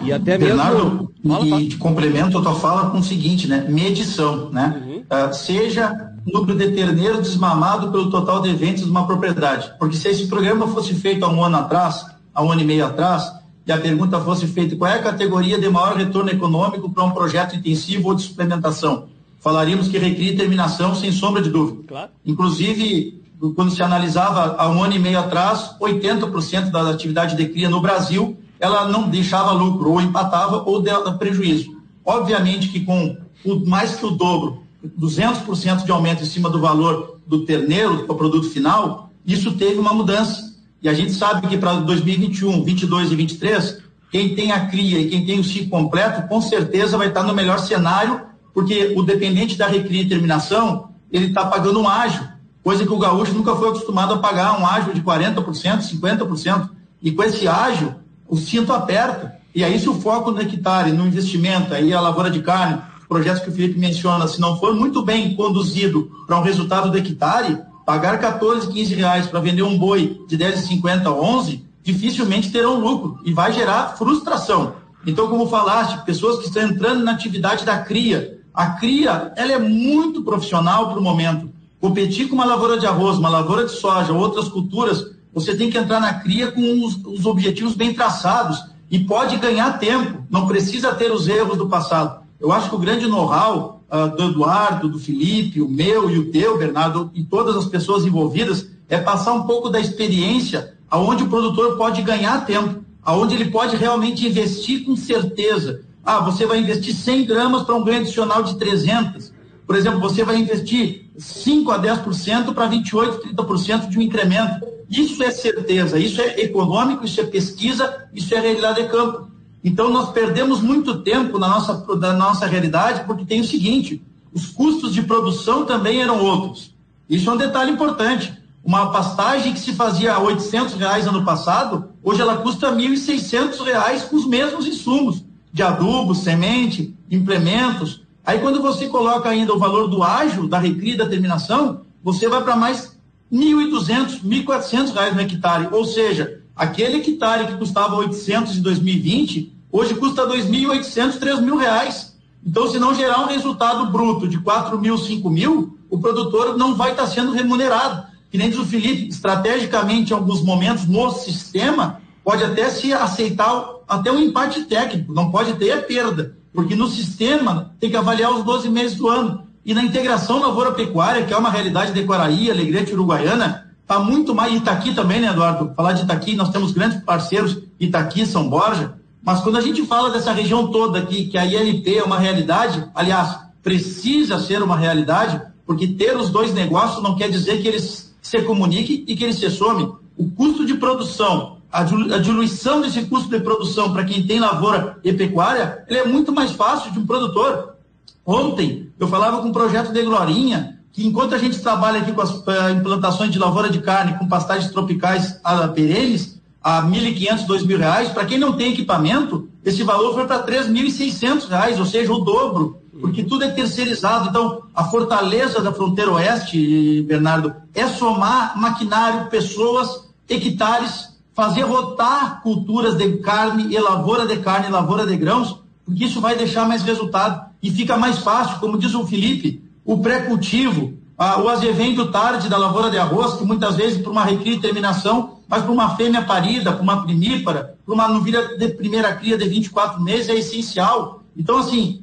E até Bernardo, mesmo. Fala, fala. E complemento a tua fala com o seguinte, né? Medição, né? Uhum. Uh, seja número de terneiro desmamado pelo total de eventos de uma propriedade. Porque se esse programa fosse feito há um ano atrás, há um ano e meio atrás, e a pergunta fosse feita qual é a categoria de maior retorno econômico para um projeto intensivo ou de suplementação, falaríamos que recria terminação sem sombra de dúvida. Claro. Inclusive, quando se analisava há um ano e meio atrás, 80% da atividade de cria no Brasil, ela não deixava lucro, ou empatava, ou dava prejuízo. Obviamente que com o, mais que o dobro, 200% de aumento em cima do valor do terneiro, do produto final, isso teve uma mudança. E a gente sabe que para 2021, 22 e 23, quem tem a cria e quem tem o ciclo completo, com certeza vai estar no melhor cenário, porque o dependente da recria e terminação, ele está pagando um ágio coisa que o gaúcho nunca foi acostumado a pagar um ágio de 40%, 50%. E com esse ágio, o cinto aperta. E aí, se o foco no hectare, no investimento, aí a lavoura de carne, os projetos que o Felipe menciona, se não for muito bem conduzido para um resultado do hectare, pagar 14, 15 reais para vender um boi de 10,50 a 11, dificilmente terão lucro e vai gerar frustração. Então, como falaste, pessoas que estão entrando na atividade da cria, a cria ela é muito profissional para o momento. Competir com uma lavoura de arroz, uma lavoura de soja, outras culturas, você tem que entrar na cria com os, os objetivos bem traçados e pode ganhar tempo, não precisa ter os erros do passado. Eu acho que o grande know-how uh, do Eduardo, do Felipe, o meu e o teu, Bernardo, e todas as pessoas envolvidas, é passar um pouco da experiência aonde o produtor pode ganhar tempo, aonde ele pode realmente investir com certeza. Ah, você vai investir 100 gramas para um ganho adicional de 300. Por exemplo, você vai investir 5 a 10% para 28, 30% de um incremento. Isso é certeza, isso é econômico, isso é pesquisa, isso é realidade de campo. Então nós perdemos muito tempo na nossa, na nossa realidade porque tem o seguinte, os custos de produção também eram outros. Isso é um detalhe importante. Uma pastagem que se fazia a 800 reais ano passado, hoje ela custa 1.600 reais com os mesmos insumos de adubo, semente, implementos, Aí quando você coloca ainda o valor do ágio, da recria da terminação, você vai para mais 1.200, 1.400 reais no hectare. Ou seja, aquele hectare que custava 800 em 2020, hoje custa 2.800, 3.000 reais. Então, se não gerar um resultado bruto de 4 mil, 5 mil, o produtor não vai estar tá sendo remunerado. Que nem diz o Felipe, estrategicamente, em alguns momentos, no sistema, pode até se aceitar até um empate técnico, não pode ter perda. Porque no sistema tem que avaliar os 12 meses do ano. E na integração lavoura-pecuária, que é uma realidade de Quaraí, Alegrete Uruguaiana, está muito mais. Itaqui também, né, Eduardo? Falar de Itaqui, nós temos grandes parceiros, Itaqui, São Borja. Mas quando a gente fala dessa região toda aqui, que a ILP é uma realidade, aliás, precisa ser uma realidade, porque ter os dois negócios não quer dizer que eles se comuniquem e que eles se somem. O custo de produção a diluição desse custo de produção para quem tem lavoura e pecuária, ele é muito mais fácil de um produtor. Ontem, eu falava com um projeto de Glorinha, que enquanto a gente trabalha aqui com as uh, implantações de lavoura de carne com pastagens tropicais a, perenes, a R$ 1.500, R$ reais, para quem não tem equipamento, esse valor foi para R$ 3.600, ou seja, o dobro, porque tudo é terceirizado. Então, a fortaleza da fronteira oeste, Bernardo, é somar maquinário, pessoas, hectares fazer rotar culturas de carne e lavoura de carne e lavoura de grãos, porque isso vai deixar mais resultado e fica mais fácil, como diz o Felipe, o pré-cultivo, o azevento tarde da lavoura de arroz, que muitas vezes por uma recria e terminação, mas para uma fêmea parida, para uma primípara, para uma novilha de primeira cria de 24 meses é essencial. Então, assim,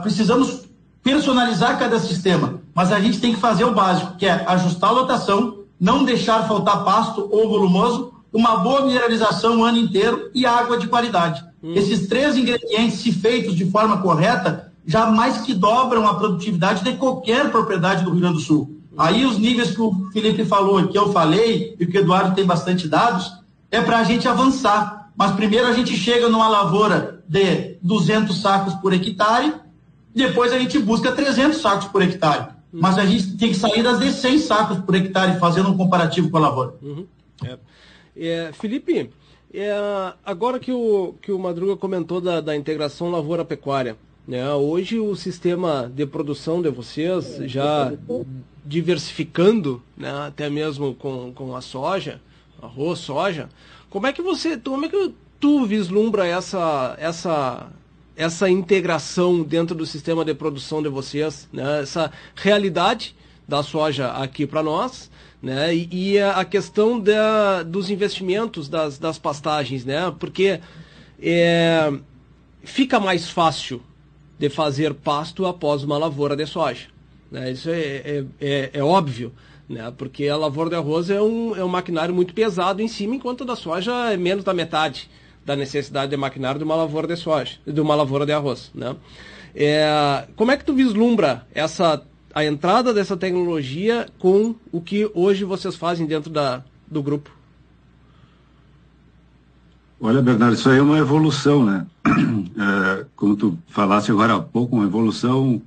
precisamos personalizar cada sistema, mas a gente tem que fazer o básico, que é ajustar a lotação, não deixar faltar pasto ou volumoso, uma boa mineralização o ano inteiro e água de qualidade. Hum. Esses três ingredientes, se feitos de forma correta, já mais que dobram a produtividade de qualquer propriedade do Rio Grande do Sul. Aí os níveis que o Felipe falou, que eu falei, e que o Eduardo tem bastante dados, é para a gente avançar. Mas primeiro a gente chega numa lavoura de 200 sacos por hectare, depois a gente busca 300 sacos por hectare. Uhum. Mas a gente tem que sair das de 100 sacos por hectare, fazendo um comparativo com a lavoura. Uhum. É. É, Felipe, é, agora que o, que o Madruga comentou da, da integração lavoura-pecuária, né, hoje o sistema de produção de vocês já diversificando, né, até mesmo com, com a soja, arroz, soja, como é que você, como é que tu vislumbra essa, essa, essa integração dentro do sistema de produção de vocês, né, essa realidade da soja aqui para nós, né, e, e, a questão da, dos investimentos das, das pastagens, né, porque é, fica mais fácil de fazer pasto após uma lavoura de soja. Né? Isso é, é, é, é, óbvio, né? porque a lavoura de arroz é um, é um maquinário muito pesado em cima, enquanto a da soja é menos da metade da necessidade de maquinário de uma lavoura de soja, de uma lavoura de arroz. Né? É, como é que tu vislumbra essa, a entrada dessa tecnologia com o que hoje vocês fazem dentro da, do grupo? Olha, Bernardo, isso aí é uma evolução, né? É, como tu falaste agora há pouco, uma evolução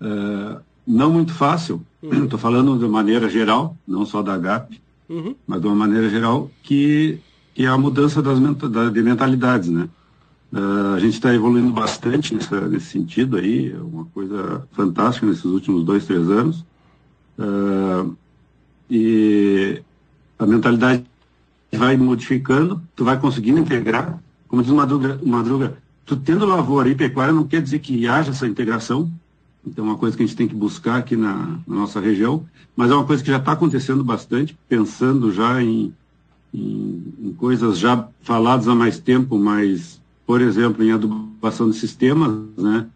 é, não muito fácil. Estou uhum. falando de maneira geral, não só da GAP, uhum. mas de uma maneira geral, que, que é a mudança das, de mentalidades, né? Uh, a gente está evoluindo bastante nessa, nesse sentido aí, é uma coisa fantástica nesses últimos dois, três anos. Uh, e a mentalidade vai modificando, tu vai conseguindo integrar. Como diz o Madruga, Madruga tu tendo lavoura e pecuária não quer dizer que haja essa integração. Então, é uma coisa que a gente tem que buscar aqui na, na nossa região, mas é uma coisa que já está acontecendo bastante, pensando já em, em, em, coisas já faladas há mais tempo, mas, por exemplo, em adubação de sistemas, né?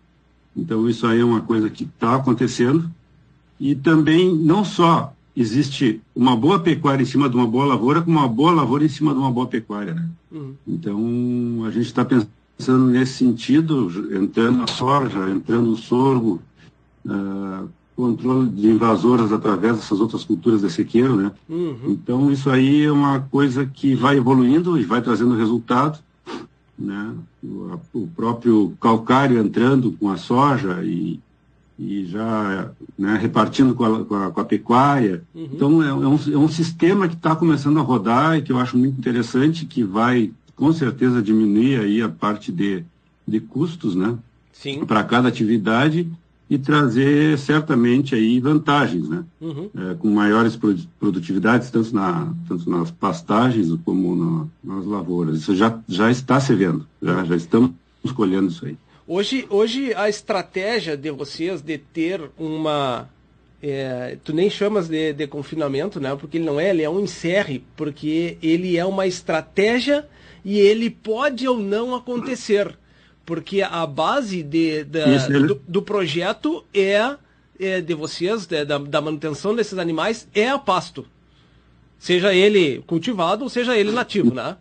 Então, isso aí é uma coisa que está acontecendo. E também, não só existe uma boa pecuária em cima de uma boa lavoura, como uma boa lavoura em cima de uma boa pecuária. Né? Uhum. Então, a gente está pensando nesse sentido, entrando na soja, entrando no sorgo, uh, controle de invasoras através dessas outras culturas de sequeiro. Né? Uhum. Então, isso aí é uma coisa que vai evoluindo e vai trazendo resultado. Né? O, o próprio calcário entrando com a soja e e já né, repartindo com a, com a, com a pecuária. Uhum. Então, é, é, um, é um sistema que está começando a rodar e que eu acho muito interessante, que vai, com certeza, diminuir aí a parte de, de custos né, para cada atividade e trazer certamente aí vantagens, né? Uhum. É, com maiores produtividades, tanto, na, tanto nas pastagens como na, nas lavouras. Isso já, já está se vendo, já, já estamos colhendo isso aí. Hoje, hoje a estratégia de vocês de ter uma. É, tu nem chamas de, de, confinamento, né? Porque ele não é, ele é um encerre, porque ele é uma estratégia e ele pode ou não acontecer. Porque a base de, de do, do, projeto é, é de vocês, de, da, da manutenção desses animais, é a pasto. Seja ele cultivado ou seja ele nativo, né?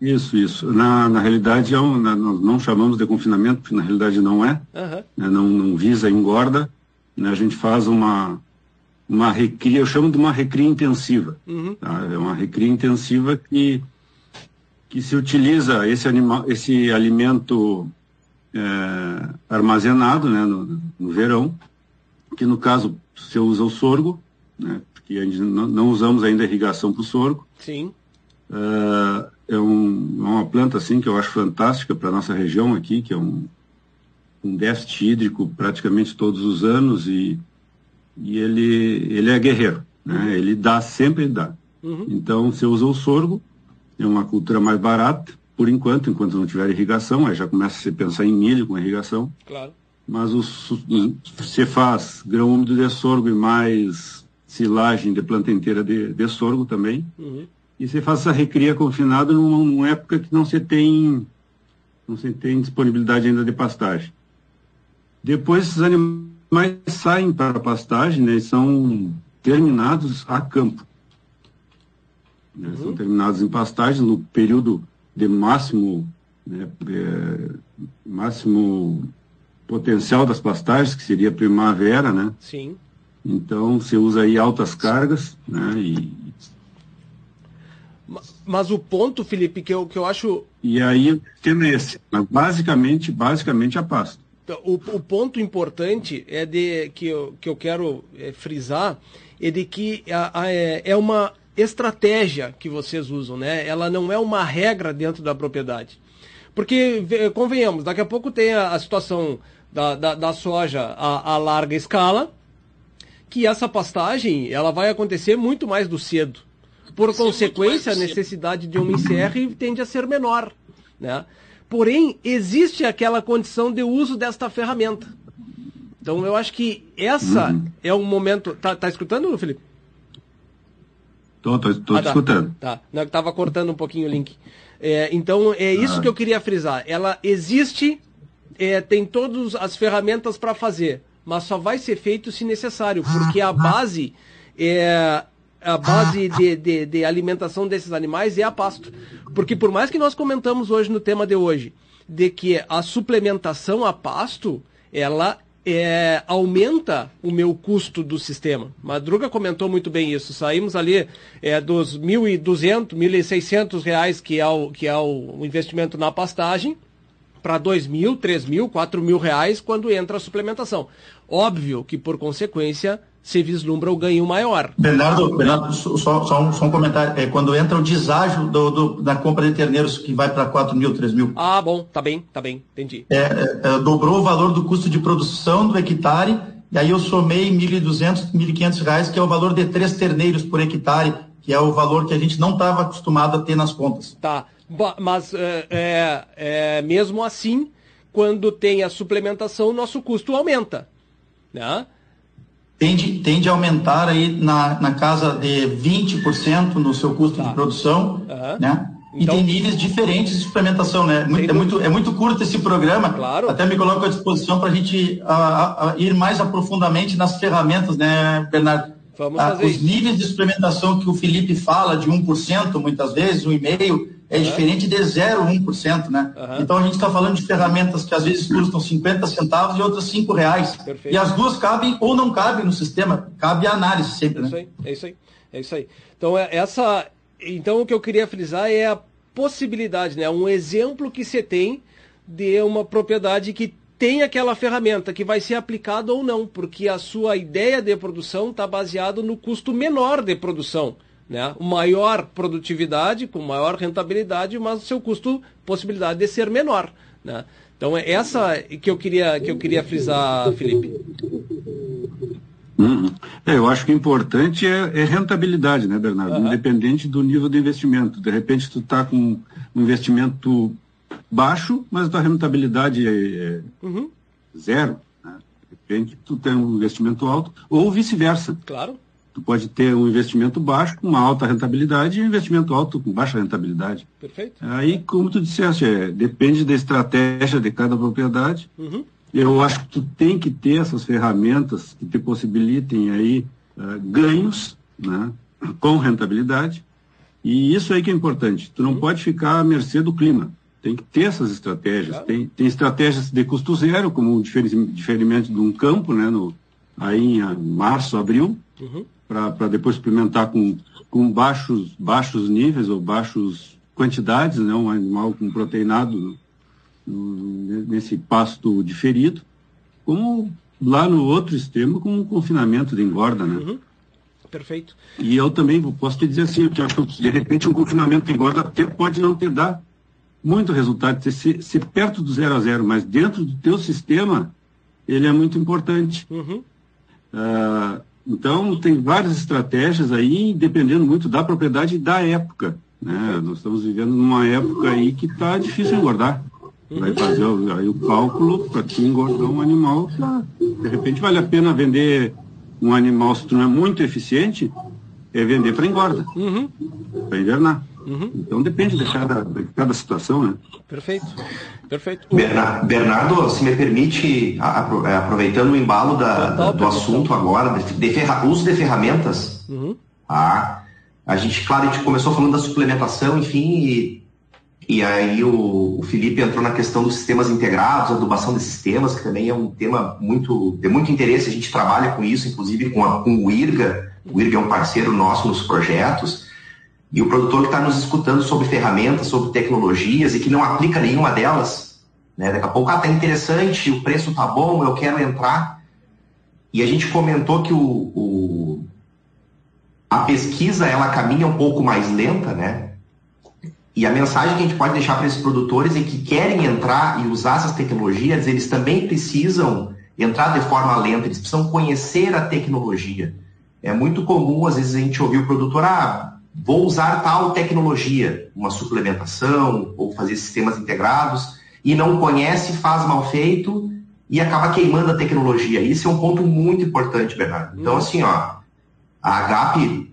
Isso, isso. Na, na realidade, é um, na, nós não chamamos de confinamento, porque na realidade não é. Uhum. Né, não, não visa engorda. Né, a gente faz uma, uma recria, eu chamo de uma recria intensiva. Uhum. Tá? É uma recria intensiva que, que se utiliza esse, animal, esse alimento é, armazenado né, no, no, verão, que no caso você usa o sorgo, né, porque a gente não, não usamos ainda irrigação para o sorgo. Sim. Uh, é, um, é uma planta assim que eu acho fantástica para nossa região aqui, que é um, um déficit hídrico praticamente todos os anos e, e ele, ele é guerreiro, né? Uhum. Ele dá, sempre dá. Uhum. Então, você usa o sorgo, é uma cultura mais barata, por enquanto, enquanto não tiver irrigação, aí já começa a se pensar em milho com irrigação. Claro. Mas o, você faz grão úmido de sorgo e mais silagem de planta inteira de, de sorgo também. Uhum e você faz essa recria confinada numa, numa, época que não se tem não se tem disponibilidade ainda de pastagem. Depois esses animais saem para a pastagem né, e são terminados a campo. Né, uhum. São terminados em pastagem no período de máximo, né, é, máximo potencial das pastagens, que seria primavera, né? Sim. Então, você usa aí altas cargas, né? E, mas o ponto, Felipe, que eu, que eu acho. E aí o tema é esse. Mas basicamente, basicamente a pasto. Então, o, o ponto importante é de que eu, que eu quero é, frisar é de que a, a, é, é uma estratégia que vocês usam, né? Ela não é uma regra dentro da propriedade. Porque, convenhamos, daqui a pouco tem a, a situação da, da, da soja a, a, larga escala, que essa pastagem ela vai acontecer muito mais do cedo. Por Sim, consequência, a necessidade de uma encerre tende a ser menor. Né? Porém, existe aquela condição de uso desta ferramenta. Então, eu acho que essa uhum. é um momento. Tá, tá escutando, Felipe? Estou tô, tô, tô ah, tá. escutando. Tá, estava cortando um pouquinho o link. É, então, é isso ah. que eu queria frisar. Ela existe, é, tem todas as ferramentas para fazer, mas só vai ser feito se necessário, porque a base é, a base de, de, de, alimentação desses animais é a pasto. Porque por mais que nós comentamos hoje no tema de hoje, de que a suplementação a pasto, ela é, aumenta o meu custo do sistema. Madruga comentou muito bem isso. Saímos ali é, dos 1.200, 1.600 reais que é o, que é o investimento na pastagem para 2 mil, 3 mil, 4 mil reais quando entra a suplementação. Óbvio que, por consequência, se vislumbra o ganho maior. Bernardo, Bernardo só, só, um, só um comentário. É, quando entra o deságio do, do, da compra de terneiros, que vai para 4 mil, 3 mil. Ah, bom, tá bem, tá bem, entendi. É, é, é dobrou o valor do custo de produção do hectare, e aí eu somei 1.200, 1.500 reais, que é o valor de três terneiros por hectare, que é o valor que a gente não estava acostumado a ter nas contas. Tá, mas é, é, é, mesmo assim, quando tem a suplementação, o nosso custo aumenta, né? tende, tende a aumentar aí na, na casa de 20% no seu custo tá. de produção, uhum. né? Então, e tem níveis diferentes de suplementação, né? É muito, é muito curto esse programa. Claro. Até me coloco à disposição para a gente ir mais aprofundamente nas ferramentas, né, Bernardo? Vamos ah, fazer os isso. níveis de suplementação que o Felipe fala, de 1%, muitas vezes, 1,5%, é uhum. diferente de 0, 1%, né? Uhum. Então a gente está falando de ferramentas que às vezes custam 50 centavos e outras 5 reais. Perfeito. E as duas cabem ou não cabem no sistema, cabe a análise sempre, é isso né? Aí, é isso aí, é isso aí. Então, é, essa, então o que eu queria frisar é a possibilidade, né? Um exemplo que você tem de uma propriedade que tem aquela ferramenta que vai ser aplicada ou não, porque a sua ideia de produção está baseada no custo menor de produção. Né? Maior produtividade, com maior rentabilidade, mas o seu custo, possibilidade de ser menor. Né? Então é essa que eu queria, que eu queria frisar, Felipe. Uhum. É, eu acho que o importante é, é rentabilidade, né, Bernardo? Uhum. Independente do nível de investimento. De repente, tu está com um investimento baixo, mas a tua rentabilidade é, é uhum. zero. Né? De repente, tu tem um investimento alto, ou vice-versa. Claro. Tu pode ter um investimento baixo com uma alta rentabilidade e um investimento alto com baixa rentabilidade. Perfeito. Aí, como tu disseste, é, depende da estratégia de cada propriedade. Uhum. Eu acho que tu tem que ter essas ferramentas que te possibilitem aí uh, ganhos né, com rentabilidade. E isso aí que é importante. Tu não uhum. pode ficar à mercê do clima. Tem que ter essas estratégias. Claro. Tem, tem estratégias de custo zero, como o diferimento de um campo, né, no, aí em março, abril. Uhum para depois suplementar com, com baixos, baixos níveis ou baixas quantidades, né, um animal com proteinado no, nesse pasto diferido, como lá no outro extremo, com o confinamento de engorda, né? Uhum. Perfeito. E eu também posso te dizer assim, que de repente um confinamento de engorda pode não te dar muito resultado, ser, ser perto do zero a zero, mas dentro do teu sistema, ele é muito importante. Uhum. Uh, então, tem várias estratégias aí, dependendo muito da propriedade e da época. Né? Nós estamos vivendo numa época aí que está difícil engordar. Vai fazer aí o cálculo para que engordar um animal. De repente, vale a pena vender um animal, se tu não é muito eficiente, é vender para engorda, uhum. para invernar. Uhum. Então depende de cada, de cada situação, né? Perfeito. Perfeito. Bernardo, se me permite, é, aproveitando o embalo da, da, do assunto agora, de, de ferra, uso de ferramentas, uhum. a, a gente, claro, a gente começou falando da suplementação, enfim, e E aí o, o, Felipe entrou na questão dos sistemas integrados, adubação de sistemas, que também é um tema muito de muito interesse. A gente trabalha com isso, inclusive com, a, com o IRGA. O IRGA é um parceiro nosso nos projetos. E o produtor que está nos escutando sobre ferramentas, sobre tecnologias e que não aplica nenhuma delas, né? Daqui a pouco, ah, tá interessante, o preço tá bom, eu quero entrar. E a gente comentou que o, o a pesquisa ela caminha um pouco mais lenta, né? E a mensagem que a gente pode deixar para esses produtores é que querem entrar e usar essas tecnologias, eles também precisam entrar de forma lenta, eles precisam conhecer a tecnologia. É muito comum, às vezes, a gente ouvir o produtor, ah, vou usar tal tecnologia, uma suplementação, ou fazer sistemas integrados, e não conhece, faz mal feito e acaba queimando a tecnologia. Isso é um ponto muito importante, Bernardo. Então, assim, ó, a HAP,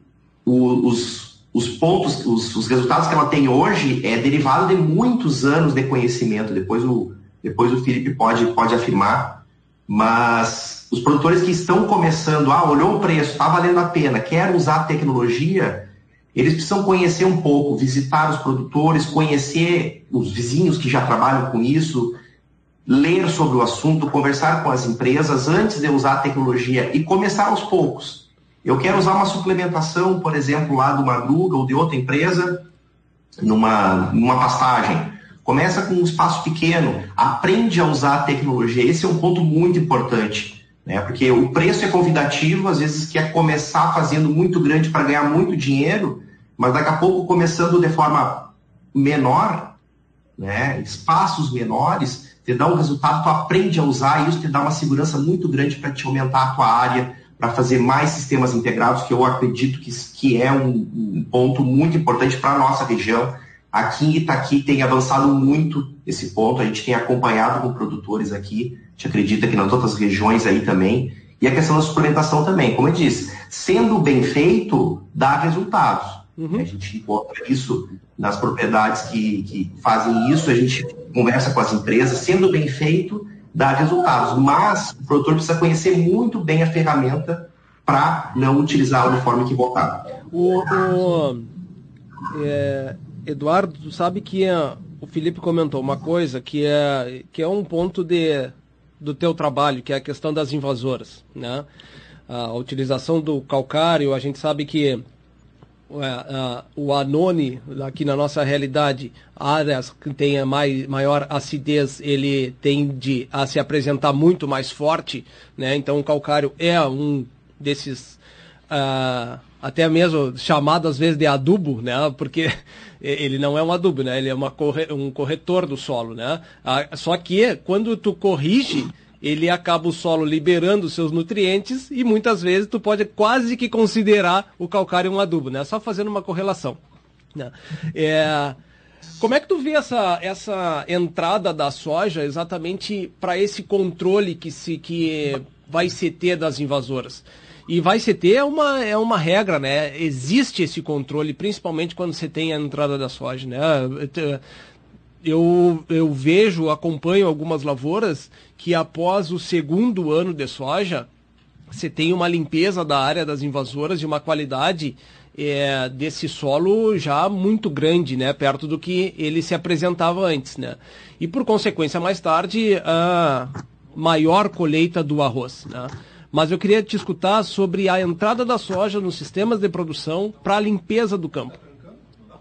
os os pontos, os, os, resultados que ela tem hoje é derivado de muitos anos de conhecimento. Depois o, depois o Felipe pode, pode afirmar. Mas os produtores que estão começando, ah, olhou o preço, está valendo a pena, quer usar a tecnologia, eles precisam conhecer um pouco, visitar os produtores, conhecer os vizinhos que já trabalham com isso, ler sobre o assunto, conversar com as empresas antes de usar a tecnologia e começar aos poucos eu quero usar uma suplementação, por exemplo, lá do Madruga ou de outra empresa, numa, numa pastagem. Começa com um espaço pequeno, aprende a usar a tecnologia. Esse é um ponto muito importante, né? porque o preço é convidativo, às vezes quer começar fazendo muito grande para ganhar muito dinheiro, mas daqui a pouco começando de forma menor, né? espaços menores, te dá um resultado, tu aprende a usar e isso te dá uma segurança muito grande para te aumentar a tua área para fazer mais sistemas integrados, que eu acredito que, que é um, um ponto muito importante para a nossa região. Aqui em Itaqui tem avançado muito esse ponto, a gente tem acompanhado com produtores aqui, gente acredita que nas outras regiões aí também, e a questão da suplementação também. Como eu disse, sendo bem feito, dá resultados. Uhum. A gente encontra isso nas propriedades que, que fazem isso, a gente conversa com as empresas, sendo bem feito, dar resultados. Mas o produtor precisa conhecer muito bem a ferramenta para não utilizá-la de forma equivocada. O, o é, Eduardo, tu sabe que é, o Felipe comentou uma coisa que é, que é um ponto de, do teu trabalho, que é a questão das invasoras. Né? A utilização do calcário, a gente sabe que uh, o anone, aqui na nossa realidade, áreas que tenha mais, maior acidez, ele tende a se apresentar muito mais forte, né? Então o calcário é um desses, uh, até mesmo chamado às vezes de adubo, né? Porque ele não é um adubo, né? Ele é uma corre um corretor do solo, né? Uh, só que quando tu corrige ele acaba o solo liberando seus nutrientes e muitas vezes tu pode quase que considerar o calcário um adubo, né? Só fazendo uma correlação. Né? É, como é que tu vê essa, essa entrada da soja exatamente para esse controle que, se, que vai se ter das invasoras? E vai se ter é uma, é uma regra, né? Existe esse controle, principalmente quando você tem a entrada da soja, né? eu, eu vejo, acompanho algumas lavouras que após o segundo ano de soja, você tem uma limpeza da área das invasoras e uma qualidade é, desse solo já muito grande, né, perto do que ele se apresentava antes, né. E por consequência, mais tarde, a maior colheita do arroz, né. Mas eu queria te escutar sobre a entrada da soja nos sistemas de produção para a limpeza do campo.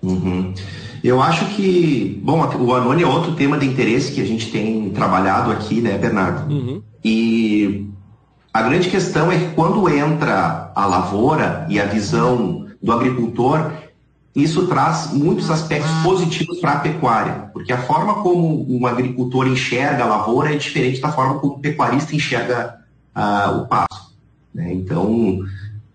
Uhum. Eu acho que, bom, o Anoni é outro tema de interesse que a gente tem trabalhado aqui, né, Bernardo? Uhum. E a grande questão é que quando entra a lavoura e a visão do agricultor, isso traz muitos aspectos positivos para a pecuária, porque a forma como um agricultor enxerga a lavoura é diferente da forma como o pecuarista enxerga o pasto. Né? Então,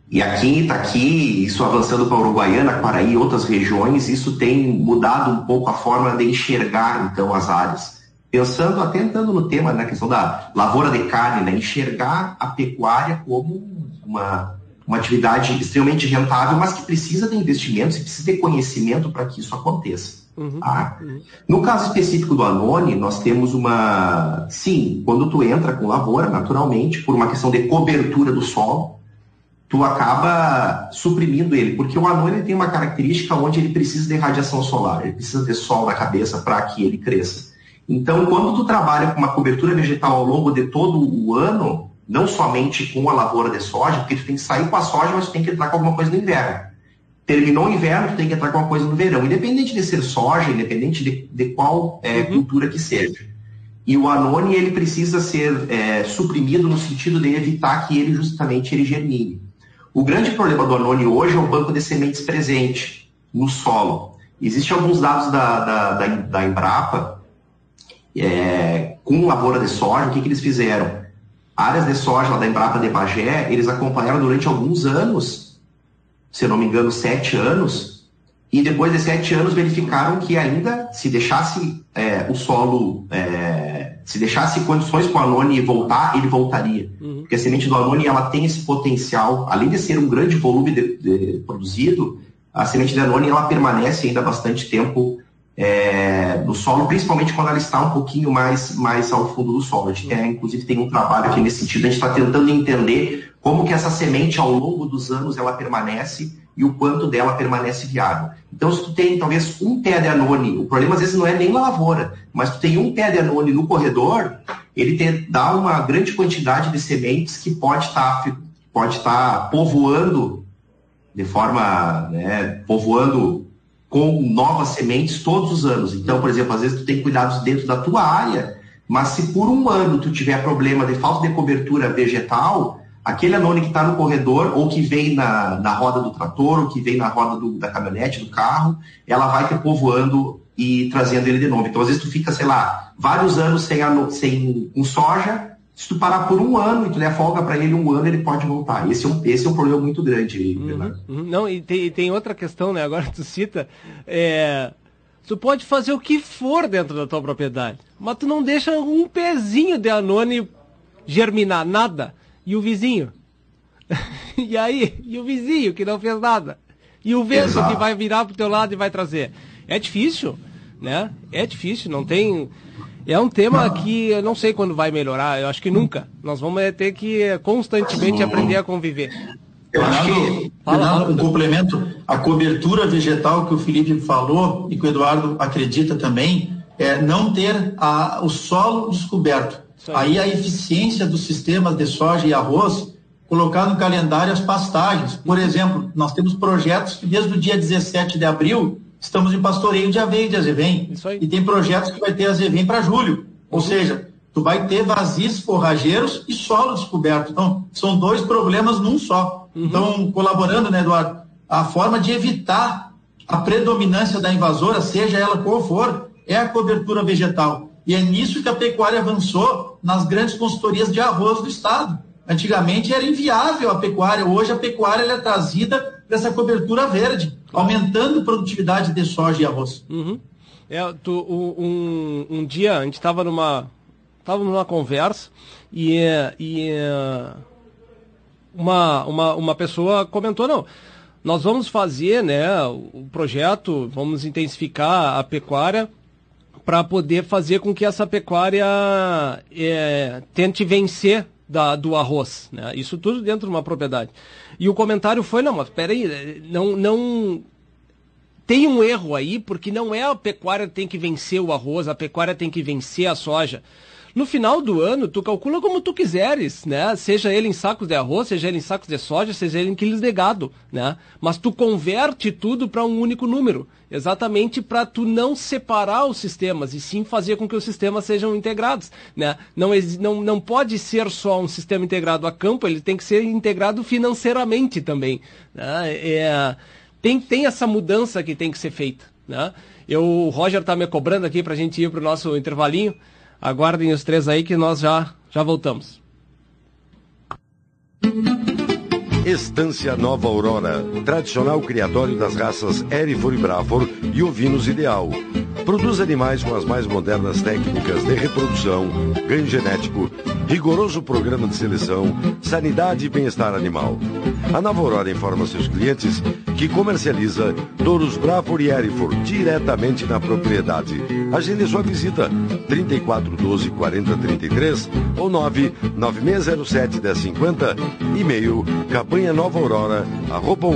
e aqui, está aqui, isso avançando para Uruguaiana, Quaraí e outras regiões, isso tem mudado um pouco a forma de enxergar, então, as áreas. Pensando, até entrando no tema, na questão da lavoura de carne, né, enxergar a pecuária como uma, uma atividade extremamente rentável, mas que precisa de investimentos e precisa de conhecimento para que isso aconteça. Uhum, tá? uhum. No caso específico do Anone, nós temos uma. Sim, quando tu entra com lavoura, naturalmente, por uma questão de cobertura do solo, tu acaba suprimindo ele, porque o anônimo tem uma característica onde ele precisa de radiação solar, ele precisa ter sol na cabeça para que ele cresça. Então, quando tu trabalha com uma cobertura vegetal ao longo de todo o ano, não somente com a lavoura de soja, porque tu tem que sair com a soja, mas tu tem que entrar com alguma coisa no inverno. Terminou o inverno, tu tem que entrar com alguma coisa no verão, independente de ser soja, independente de, de qual é, uhum. cultura que seja. E o anone ele precisa ser é, suprimido no sentido de evitar que ele justamente ele germine. O grande problema do anone hoje é o banco de sementes presente no solo. Existem alguns dados da, da, da, da Embrapa é, com lavoura de soja, o que, que eles fizeram? Áreas de soja lá da Embrapa de Bagé, eles acompanharam durante alguns anos, se eu não me engano, sete anos, e depois de sete anos verificaram que ainda, se deixasse é, o solo, é, se deixasse condições para o anone voltar, ele voltaria. Uhum. Porque a semente do anone ela tem esse potencial, além de ser um grande volume de, de produzido, a semente de anone ela permanece ainda bastante tempo é, do solo, principalmente quando ela está um pouquinho mais, mais ao fundo do solo. A gente tem, inclusive tem um trabalho aqui nesse sentido, a gente está tentando entender como que essa semente ao longo dos anos ela permanece e o quanto dela permanece viável. Então, se tu tem talvez um pé de anone, o problema às vezes não é nem na lavoura, mas tu tem um pé de anone no corredor, ele te dá uma grande quantidade de sementes que pode estar tá, pode estar tá povoando de forma, né, povoando com novas sementes todos os anos. Então, por exemplo, às vezes tu tem cuidados dentro da tua área, mas se por um ano tu tiver problema de falta de cobertura vegetal, aquele anone que está no corredor, ou que vem na, na roda do trator, ou que vem na roda do, da caminhonete, do carro, ela vai te povoando e trazendo ele de novo. Então, às vezes, tu fica, sei lá, vários anos sem, sem um soja, se tu parar por um ano e tu der folga para ele um ano, ele pode voltar. Esse é um, esse é um problema muito grande, uhum, uhum. Não, e tem, tem, outra questão, né? Agora tu cita. É, tu pode fazer o que for dentro da tua propriedade, mas tu não deixa um pezinho de anone germinar, nada. E o vizinho? e aí? E o vizinho que não fez nada? E o vento Exato. que vai virar pro teu lado e vai trazer? É difícil, né? É difícil, não tem... É um tema que eu não sei quando vai melhorar, eu acho que nunca. Nós vamos ter que constantemente aprender a conviver. Eu acho que, um complemento, a cobertura vegetal que o Felipe falou e que o Eduardo acredita também, é não ter a, o solo descoberto. Aí a eficiência dos sistemas de soja e arroz, colocar no calendário as pastagens. Por exemplo, nós temos projetos que desde o dia 17 de abril estamos em pastoreio de aveia e de azevém. E tem projetos que vai ter azevém para julho. Ou uhum. seja, tu vai ter vazios forrageiros e solo descoberto. Então, são dois problemas num só. Uhum. Então, colaborando, né, Eduardo? A forma de evitar a predominância da invasora, seja ela qual for, é a cobertura vegetal. E é nisso que a pecuária avançou nas grandes consultorias de arroz do Estado. Antigamente era inviável a pecuária, hoje a pecuária é trazida dessa cobertura verde, aumentando a produtividade de soja e arroz. Uhum. É, tu, um, um, dia a gente estava numa, tava numa conversa e, e uma, uma, uma pessoa comentou, não, nós vamos fazer né, o projeto, vamos intensificar a pecuária para poder fazer com que essa pecuária é, tente vencer da, do arroz. Né? Isso tudo dentro de uma propriedade. E o comentário foi, não, mas peraí, não, não tem um erro aí, porque não é a pecuária que tem que vencer o arroz, a pecuária tem que vencer a soja. No final do ano, tu calcula como tu quiseres, né? Seja ele em sacos de arroz, seja ele em sacos de soja, seja ele em quilos de gado, né? Mas tu converte tudo para um único número, exatamente para tu não separar os sistemas e sim fazer com que os sistemas sejam integrados, né? Não, não, não pode ser só um sistema integrado a campo, ele tem que ser integrado financeiramente também, né? É, tem, tem essa mudança que tem que ser feita, né? Eu, o Roger está me cobrando aqui para a gente ir para o nosso intervalinho. Aguardem os três aí que nós já, já voltamos. Estância Nova Aurora, tradicional criatório das raças Erifor e Brafor e ovinos ideal Produz animais com as mais modernas técnicas de reprodução, ganho genético, rigoroso programa de seleção, sanidade e bem-estar animal. A Nova Aurora informa seus clientes que comercializa touros Bravo e Hereford diretamente na propriedade. Agende sua visita 34 12 40 33 ou 9 9607 1050 e-mail campanha nova aurora arroba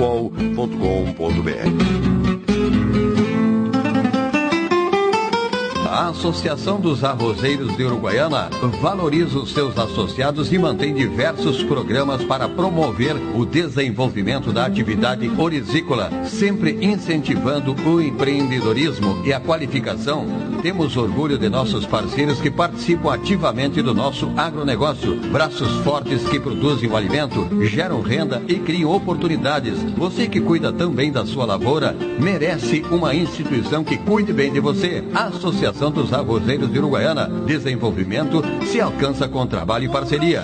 A Associação dos Arrozeiros de Uruguaiana valoriza os seus associados e mantém diversos programas para promover o desenvolvimento da atividade orizícola, sempre incentivando o empreendedorismo e a qualificação. Temos orgulho de nossos parceiros que participam ativamente do nosso agronegócio. Braços fortes que produzem o alimento, geram renda e criam oportunidades. Você que cuida também da sua lavoura, merece uma instituição que cuide bem de você. A Associação dos Arrozeiros de Uruguaiana. Desenvolvimento se alcança com trabalho e parceria.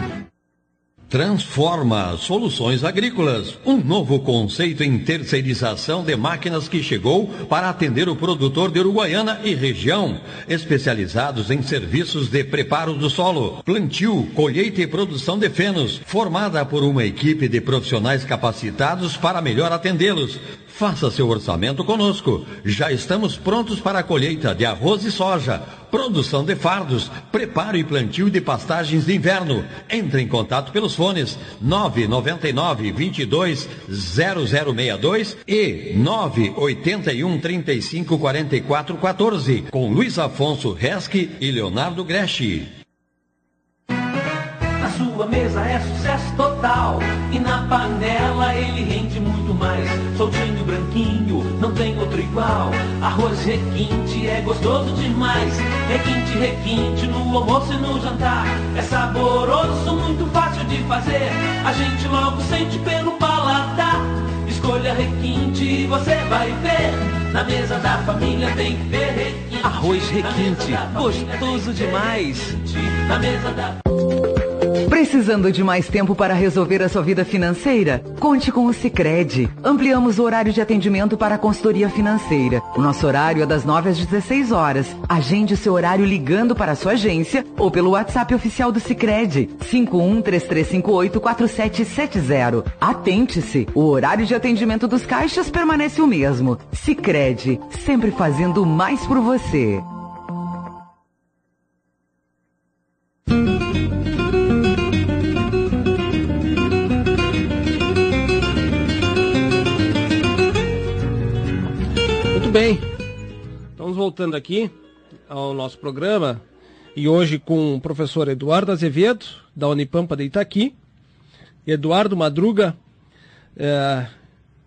Transforma Soluções Agrícolas, um novo conceito em terceirização de máquinas que chegou para atender o produtor de Uruguaiana e região, especializados em serviços de preparo do solo, plantio, colheita e produção de fenos, formada por uma equipe de profissionais capacitados para melhor atendê-los. Faça seu orçamento conosco. Já estamos prontos para a colheita de arroz e soja, produção de fardos, preparo e plantio de pastagens de inverno. Entre em contato pelos fones 999 22 0062 e 981 35 44 14 com Luiz Afonso Resque e Leonardo Greschi. Sua mesa é sucesso total e na panela ele rende muito mais. Soltinho, branquinho, não tem outro igual. Arroz requinte é gostoso demais. Requinte, requinte no almoço e no jantar. É saboroso, muito fácil de fazer. A gente logo sente pelo paladar. Escolha requinte e você vai ver. Na mesa da família tem que ter requinte. Arroz requinte, gostoso demais. Na mesa da Precisando de mais tempo para resolver a sua vida financeira? Conte com o Sicredi. Ampliamos o horário de atendimento para a consultoria financeira. O nosso horário é das 9 às 16 horas. Agende o seu horário ligando para a sua agência ou pelo WhatsApp oficial do Sicredi 5133584770. Atente-se, o horário de atendimento dos caixas permanece o mesmo. Sicredi, sempre fazendo mais por você. Bem. Estamos voltando aqui ao nosso programa e hoje com o professor Eduardo Azevedo, da Unipampa de Itaqui, Eduardo Madruga, é,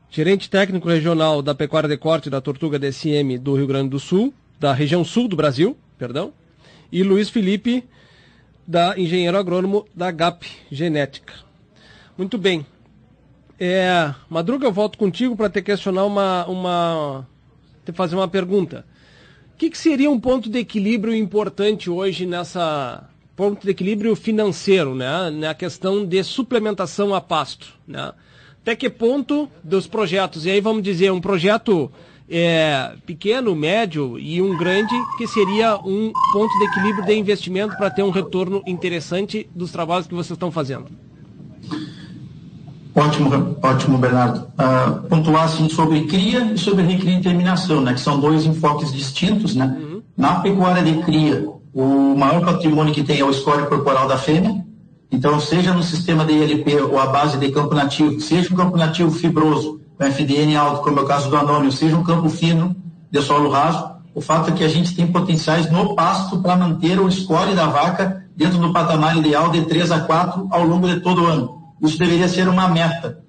gerente técnico regional da Pecuária de Corte da Tortuga DSM do Rio Grande do Sul, da região sul do Brasil, perdão, e Luiz Felipe, da engenheiro agrônomo da GAP Genética. Muito bem. É, Madruga, eu volto contigo para te questionar uma, uma te fazer uma pergunta. O que, que, seria um ponto de equilíbrio importante hoje nessa ponto de equilíbrio financeiro, né? Na questão de suplementação a pasto, né? Até que ponto dos projetos? E aí vamos dizer um projeto é, pequeno, médio e um grande que seria um ponto de equilíbrio de investimento para ter um retorno interessante dos trabalhos que vocês estão fazendo. Ótimo, ótimo, Bernardo. Uh, pontuar assim sobre cria e sobre recria e terminação, né, que são dois enfoques distintos, né? Uhum. Na pecuária de cria, o maior patrimônio que tem é o score corporal da fêmea, Então, seja no sistema de ILP ou a base de campo nativo, seja um campo nativo fibroso, com FDN alto, como é o caso do anônimo, seja um campo fino de solo raso, o fato é que a gente tem potenciais no pasto para manter o score da vaca dentro do patamar ideal de 3 a 4 ao longo de todo o ano. Isso deveria ser uma meta.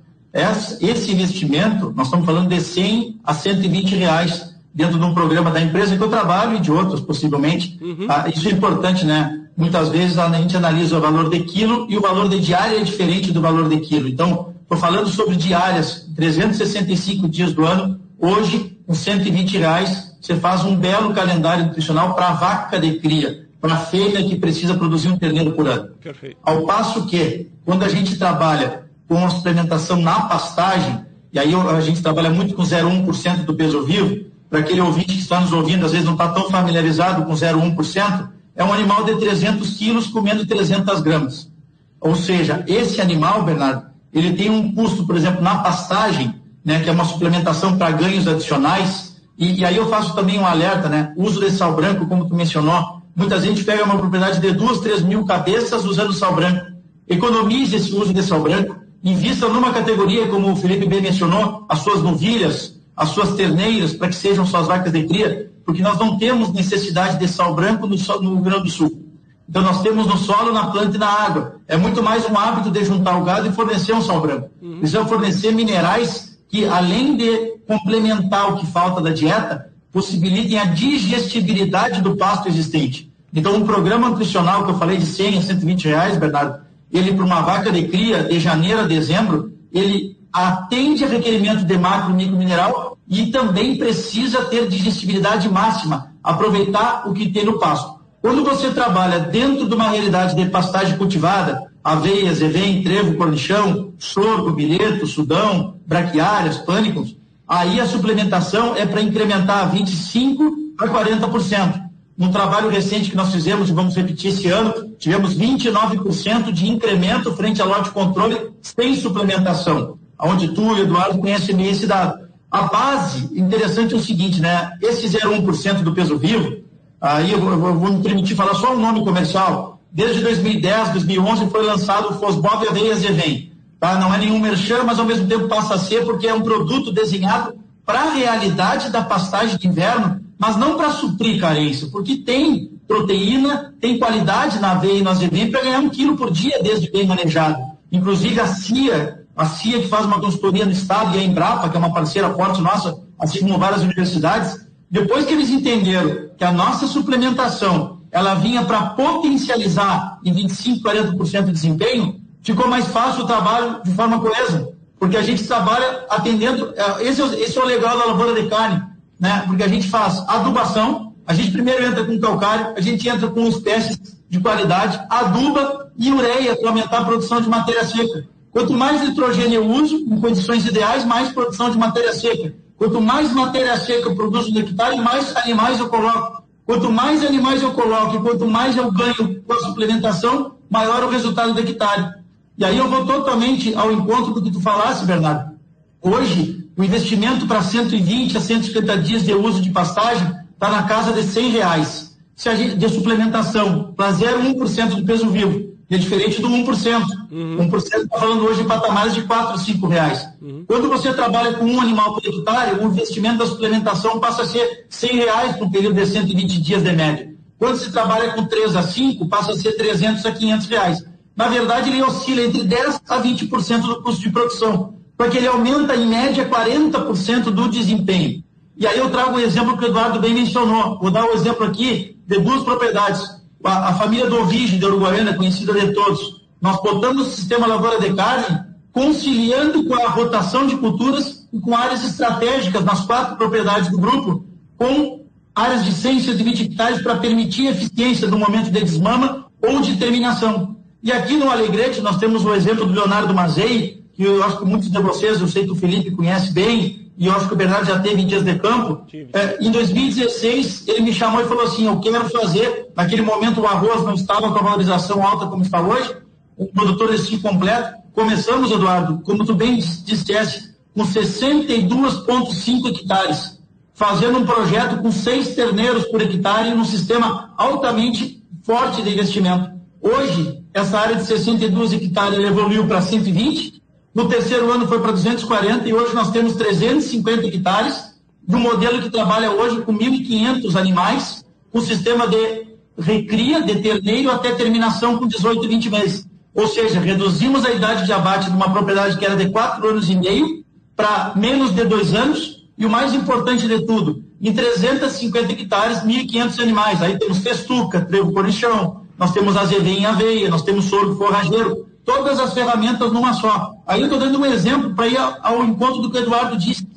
Esse investimento, nós estamos falando de 100 a 120 reais dentro de um programa da empresa que eu trabalho e de outros, possivelmente. Uhum. Ah, isso é importante, né? Muitas vezes a gente analisa o valor de quilo e o valor de diária é diferente do valor de quilo. Então, estou falando sobre diárias, 365 dias do ano. Hoje, com 120 reais, você faz um belo calendário nutricional para a vaca de cria, para a fêmea que precisa produzir um terneiro por ano. Perfeito. Ao passo que, quando a gente trabalha com a suplementação na pastagem, e aí a gente trabalha muito com 0,1% do peso vivo, para aquele ouvinte que está nos ouvindo, às vezes não está tão familiarizado com 0,1%, é um animal de 300 quilos comendo 300 gramas. Ou seja, esse animal, Bernardo, ele tem um custo, por exemplo, na pastagem, né, que é uma suplementação para ganhos adicionais, e, e, aí eu faço também um alerta, né, o uso de sal branco, como tu mencionou, muita gente pega uma propriedade de duas, três mil cabeças usando sal branco. Economize esse uso de sal branco, invista numa categoria, como o Felipe bem mencionou, as suas novilhas, as suas terneiras, para que sejam suas vacas de cria, porque nós não temos necessidade de sal branco no, no Rio Grande do Sul. Então nós temos no solo, na planta e na água. É muito mais um hábito de juntar o gado e fornecer um sal branco. Uhum. Precisamos fornecer minerais que, além de complementar o que falta da dieta, possibilitem a digestibilidade do pasto existente. Então, um programa nutricional que eu falei de 100 a 120 reais, Bernardo, ele para uma vaca de cria de janeiro a dezembro, ele atende a requerimento de macro e micro mineral e também precisa ter digestibilidade máxima, aproveitar o que tem no pasto. Quando você trabalha dentro de uma realidade de pastagem cultivada, aveia, zevém, trevo, cornichão, sorgo, bilheto, sudão, braquiárias, pânicos, aí a suplementação é para incrementar 25% a 40%. Num trabalho recente que nós fizemos, e vamos repetir esse ano, tivemos 29% de incremento frente ao lote controle sem suplementação onde tu, Eduardo, conhece bem esse dado. A base, interessante é o seguinte, né? Esse 0,1% do peso vivo, aí eu vou, eu vou, me permitir falar só o um nome comercial. Desde 2010, 2011 foi lançado o Fosbov Aveias Evem. Tá? Não é nenhum merchan, mas ao mesmo tempo passa a ser porque é um produto desenhado para a realidade da pastagem de inverno, mas não para suprir carência, porque tem proteína, tem qualidade na aveia e no azevém para ganhar um quilo por dia desde bem manejado. Inclusive a CIA a CIA que faz uma consultoria no Estado e a Embrapa, que é uma parceira forte nossa, assim como várias universidades, depois que eles entenderam que a nossa suplementação ela vinha para potencializar em 25%, 40% de desempenho, ficou mais fácil o trabalho de forma coesa, porque a gente trabalha atendendo, é, esse é, esse é o legal da lavoura de carne, né? porque a gente faz adubação, a gente primeiro entra com calcário, a gente entra com espécies de qualidade, aduba e ureia para aumentar a produção de matéria seca. Quanto mais nitrogênio eu uso, em condições ideais, mais produção de matéria seca. Quanto mais matéria seca eu produzo no hectare, mais animais eu coloco. Quanto mais animais eu coloco e quanto mais eu ganho com a suplementação, maior o resultado do hectare. E aí eu vou totalmente ao encontro do que tu falasse, Bernardo. Hoje, o investimento para 120 a 150 dias de uso de pastagem está na casa de 100 reais. Se a gente, de suplementação, para 0,1% do peso vivo. É diferente do 1%. Uhum. 1% está falando hoje de patamares de 4, 5 reais. Uhum. Quando você trabalha com um animal por hectare, o investimento da suplementação passa a ser 100 reais para um período de 120 dias de média. Quando se trabalha com 3 a 5, passa a ser 300 a 500 reais. Na verdade, ele oscila entre 10 a 20% do custo de produção, porque ele aumenta em média 40% do desempenho. E aí eu trago um exemplo que o Eduardo bem mencionou. Vou dar um exemplo aqui de duas propriedades a, a família do Ovige de Uruguaiana, conhecida de todos, nós botamos o sistema lavoura de carne, conciliando com a rotação de culturas e com áreas estratégicas nas quatro propriedades do grupo, com áreas de 100 e 120 hectares para permitir eficiência no momento de desmama ou de terminação. E aqui no Alegrete nós temos o exemplo do Leonardo Mazei, que eu acho que muitos de vocês, eu sei que o Felipe conhece bem, e eu acho que o Bernardo já teve em dias de campo. É, em 2016, ele me chamou e falou assim: Eu quero fazer. Naquele momento, o arroz não estava com a valorização alta como está hoje, o produtor desse completo. Começamos, Eduardo, como tu bem disseste, com 62,5 hectares, fazendo um projeto com seis terneiros por hectare num sistema altamente forte de investimento. Hoje, essa área de 62 hectares evoluiu para 120, no terceiro ano foi para 240 e hoje nós temos 350 hectares um modelo que trabalha hoje com 1.500 animais, com sistema de recria de terneiro até terminação com 18 e 20 meses. Ou seja, reduzimos a idade de abate de uma propriedade que era de 4 anos e meio para menos de 2 anos e o mais importante de tudo, em 350 hectares, 1.500 animais. Aí temos festuca, trevo corichão, nós temos azevinha em aveia, nós temos sorgo forrageiro, todas as ferramentas numa só. Aí eu estou dando um exemplo para ir ao encontro do que o Eduardo disse.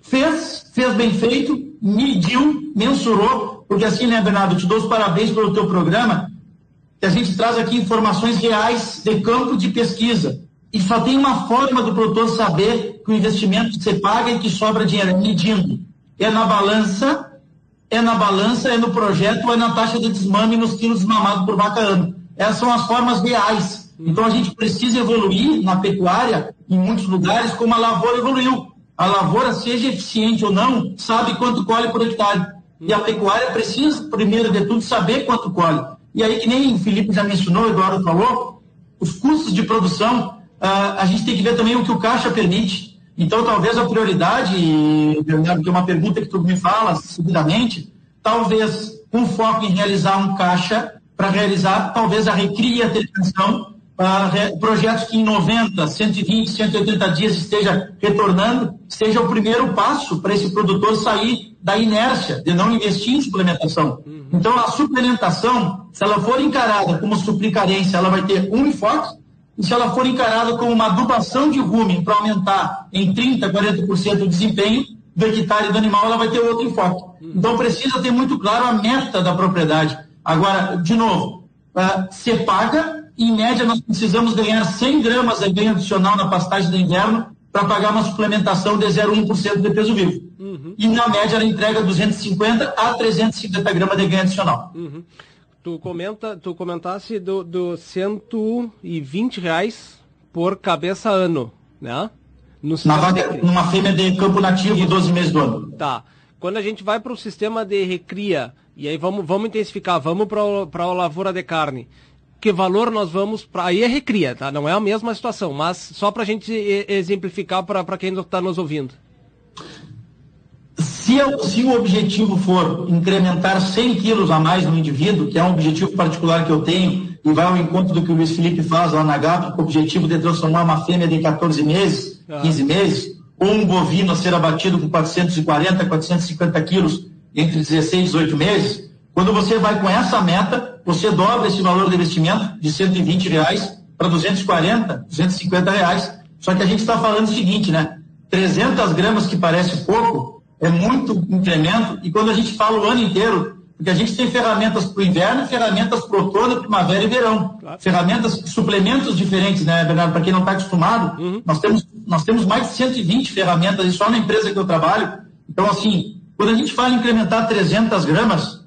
Fez, fez bem feito, mediu, mensurou, porque assim, né, Bernardo, te dou os parabéns pelo teu programa, que a gente traz aqui informações reais de campo de pesquisa. E só tem uma forma do produtor saber que o investimento que você paga e que sobra dinheiro, é medindo. É na balança, é na balança, é no projeto, é na taxa de desmame nos quilos desmamados por vaca ano. Essas são as formas reais. Então a gente precisa evoluir na pecuária, em muitos lugares, como a lavoura evoluiu. A lavoura, seja eficiente ou não, sabe quanto colhe por hectare. E a pecuária precisa, primeiro de tudo, saber quanto colhe. E aí, que nem o Felipe já mencionou, o Eduardo falou, os custos de produção, uh, a gente tem que ver também o que o caixa permite. Então, talvez a prioridade, Bernardo, que é uma pergunta que tu me fala seguidamente, talvez um foco em realizar um caixa para realizar talvez a recria e a televisão uh, projetos que em 90, 120, 180 dias esteja retornando, seja o primeiro passo para esse produtor sair da inércia de não investir em suplementação. Uhum. Então, a suplementação, se ela for encarada como suplicarência, ela vai ter um enfoque, e se ela for encarada como uma adubação de rumen para aumentar em 30%, 40% o desempenho do hectare do animal, ela vai ter outro enfoque. Então, precisa ter muito claro a meta da propriedade. Agora, de novo, uh, se paga em média, nós precisamos ganhar 100 gramas de ganho adicional na pastagem do inverno para pagar uma suplementação de 0,1% de peso vivo. Uhum. E, na média, ela entrega 250 a 350 gramas de ganho adicional. Uhum. Tu, comenta, tu comentasse do, do 120 reais por cabeça ano, né? No Na de... Numa fêmea de campo nativo, Isso. 12 meses do ano. Tá. Quando a gente vai para o sistema de recria, e aí vamos, vamos intensificar, vamos para a lavoura de carne que valor nós vamos para. Aí é recria, tá? Não é a mesma situação, mas só para a gente exemplificar para quem está nos ouvindo. Se, se, o objetivo for incrementar 100 quilos a mais no indivíduo, que é um objetivo particular que eu tenho, e vai ao encontro do que o Luiz Felipe faz lá na GAP, com o objetivo de transformar uma fêmea de 14 meses, ah. 15 meses, ou um bovino a ser abatido com 440, 450 quilos entre 16 e 18 meses, quando você vai com essa meta, você dobra esse valor de investimento de 120 reais para 240, 250 reais. Só que a gente está falando o seguinte, né? 300 gramas, que parece pouco, é muito incremento. E quando a gente fala o ano inteiro, porque a gente tem ferramentas para o inverno, ferramentas para o outono, primavera e verão. Claro. Ferramentas, suplementos diferentes, né, Bernardo? Para quem não está acostumado, uhum. nós, temos, nós temos mais de 120 ferramentas, e só na empresa que eu trabalho. Então, assim, quando a gente fala em incrementar 300 gramas,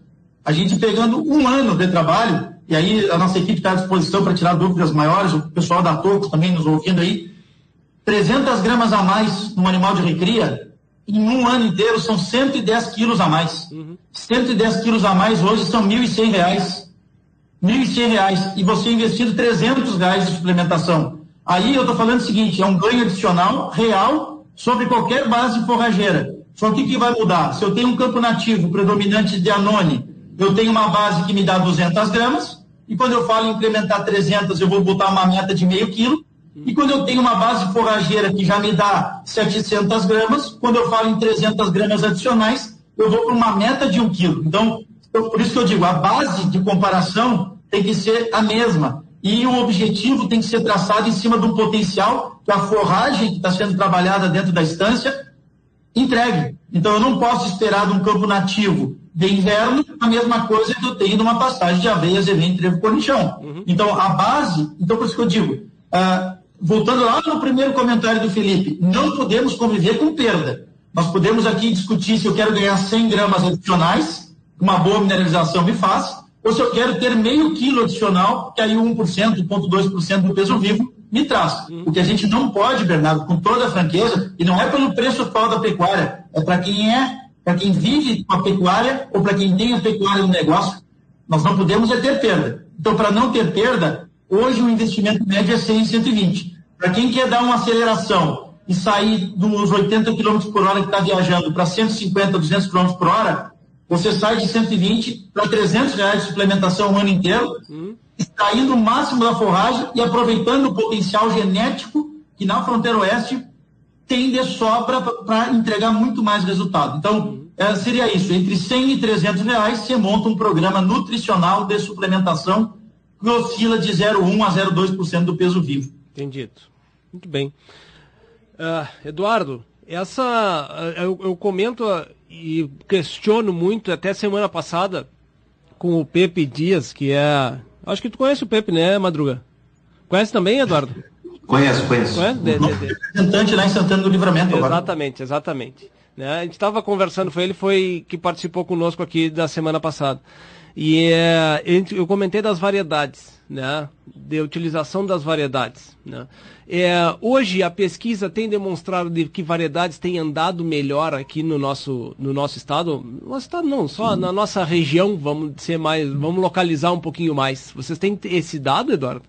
a gente pegando um ano de trabalho, e aí a nossa equipe está à disposição para tirar dúvidas maiores, o pessoal da Tocos também nos ouvindo aí, 300 gramas a mais no animal de recria, em um ano inteiro são 110 quilos a mais. Uhum. 110 quilos a mais hoje são 1.100 reais. 1.100 reais. E você investindo 300 reais de suplementação. Aí eu estou falando o seguinte, é um ganho adicional real sobre qualquer base forrageira. Só que o que vai mudar? Se eu tenho um campo nativo predominante de anone, eu tenho uma base que me dá 200 gramas, e quando eu falo em implementar 300, eu vou botar uma meta de meio quilo, e quando eu tenho uma base forrageira que já me dá 700 gramas, quando eu falo em 300 gramas adicionais, eu vou para uma meta de um quilo. Então, eu, por isso que eu digo, a base de comparação tem que ser a mesma. E o objetivo tem que ser traçado em cima do potencial que a forragem que está sendo trabalhada dentro da estância entregue. Então, eu não posso esperar de um campo nativo de inverno, a mesma coisa que eu tenho numa pastagem de aveia, azevém, trevo, cornichão. Uhum. Então, a base, então por isso que eu digo, uh, voltando lá no primeiro comentário do Felipe, não podemos conviver com perda. Nós podemos aqui discutir se eu quero ganhar 100 gramas adicionais, uma boa mineralização me faz, ou se eu quero ter meio quilo adicional, que aí 1%, 1,2% do peso vivo me traz. Uhum. O que a gente não pode, Bernardo, com toda a franqueza, e não é pelo preço atual da pecuária, é para quem é para quem vive com a pecuária ou para quem tem a pecuária no negócio, nós não podemos é ter perda. Então, para não ter perda, Hoje o investimento médio é 100 e 120. Para quem quer dar uma aceleração e sair dos 80 km por hora que está viajando para 150, 200 km por hora, você sai de 120 para 300 reais de suplementação o ano inteiro, hum. extraindo o máximo da forragem e aproveitando o potencial genético que na fronteira oeste tem de sobra para entregar muito mais resultado. Então, é, seria isso, entre 100 e 300 reais você monta um programa nutricional de suplementação que oscila de 0,1 a 0,2% do peso vivo. Entendido. Muito bem. Uh, Eduardo, essa uh, eu, eu, comento uh, e questiono muito até semana passada com o Pepe Dias, que é. Acho que tu conhece o Pepe, né, Madruga? Conhece também, Eduardo? Conheço, conheço. Conhece? De, de, de... Representante lá em Santana do Livramento. Exatamente, agora. exatamente. Né? A gente estava conversando, foi ele foi que participou conosco aqui da semana passada. E é, eu comentei das variedades, né? De utilização das variedades, né? É, hoje a pesquisa tem demonstrado de que variedades têm andado melhor aqui no nosso, no nosso estado. No nosso estado não, só na nossa região, vamos ser mais, vamos localizar um pouquinho mais. Vocês têm esse dado, Eduardo?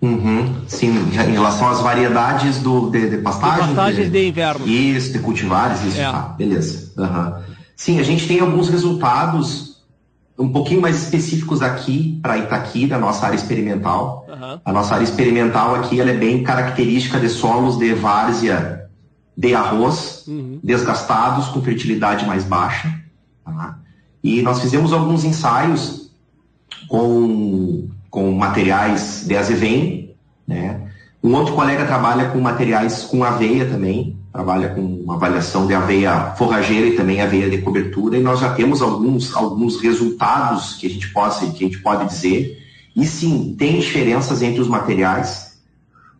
Uhum, sim, em relação às variedades do, de, de pastagens. De pastagens de, de, inverno. Isso, de cultivares, isso. É. Ah, beleza. Uhum. Sim, a gente tem alguns resultados um pouquinho mais específicos aqui para Itaqui, da nossa área experimental. Uhum. A nossa área experimental aqui ela é bem característica de solos de várzea de arroz, uhum. desgastados, com fertilidade mais baixa. Tá? E nós fizemos alguns ensaios com, com materiais de azevém. Né? Um outro colega trabalha com materiais com aveia também trabalha com uma avaliação de aveia forrageira e também aveia de cobertura, e nós já temos alguns, alguns resultados que a, gente pode, que a gente pode dizer. E sim, tem diferenças entre os materiais.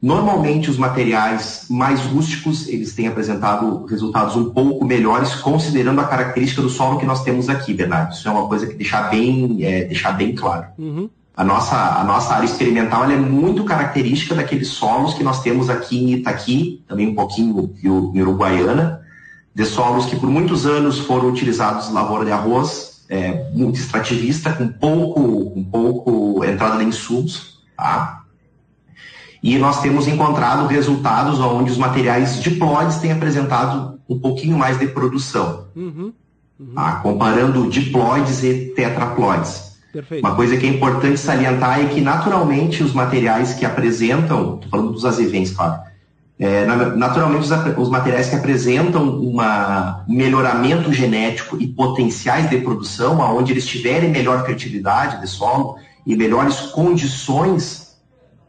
Normalmente, os materiais mais rústicos, eles têm apresentado resultados um pouco melhores, considerando a característica do solo que nós temos aqui, Bernardo. Isso é uma coisa que deixar bem, é, deixar bem claro. Uhum. A nossa, a nossa área experimental é muito característica daqueles solos que nós temos aqui em Itaqui, também um pouquinho em Uruguaiana, de solos que por muitos anos foram utilizados em lavoura de arroz, é, muito extrativista, com pouco, com pouco entrada de insumos. Tá? E nós temos encontrado resultados onde os materiais diploides têm apresentado um pouquinho mais de produção, uhum, uhum. Tá? comparando diploides e tetraploides. Perfeito. Uma coisa que é importante salientar é que, naturalmente, os materiais que apresentam, estou falando dos azevens, claro, é, naturalmente, os, os, materiais que apresentam um melhoramento genético e potenciais de produção, aonde eles tiverem melhor fertilidade de solo e melhores condições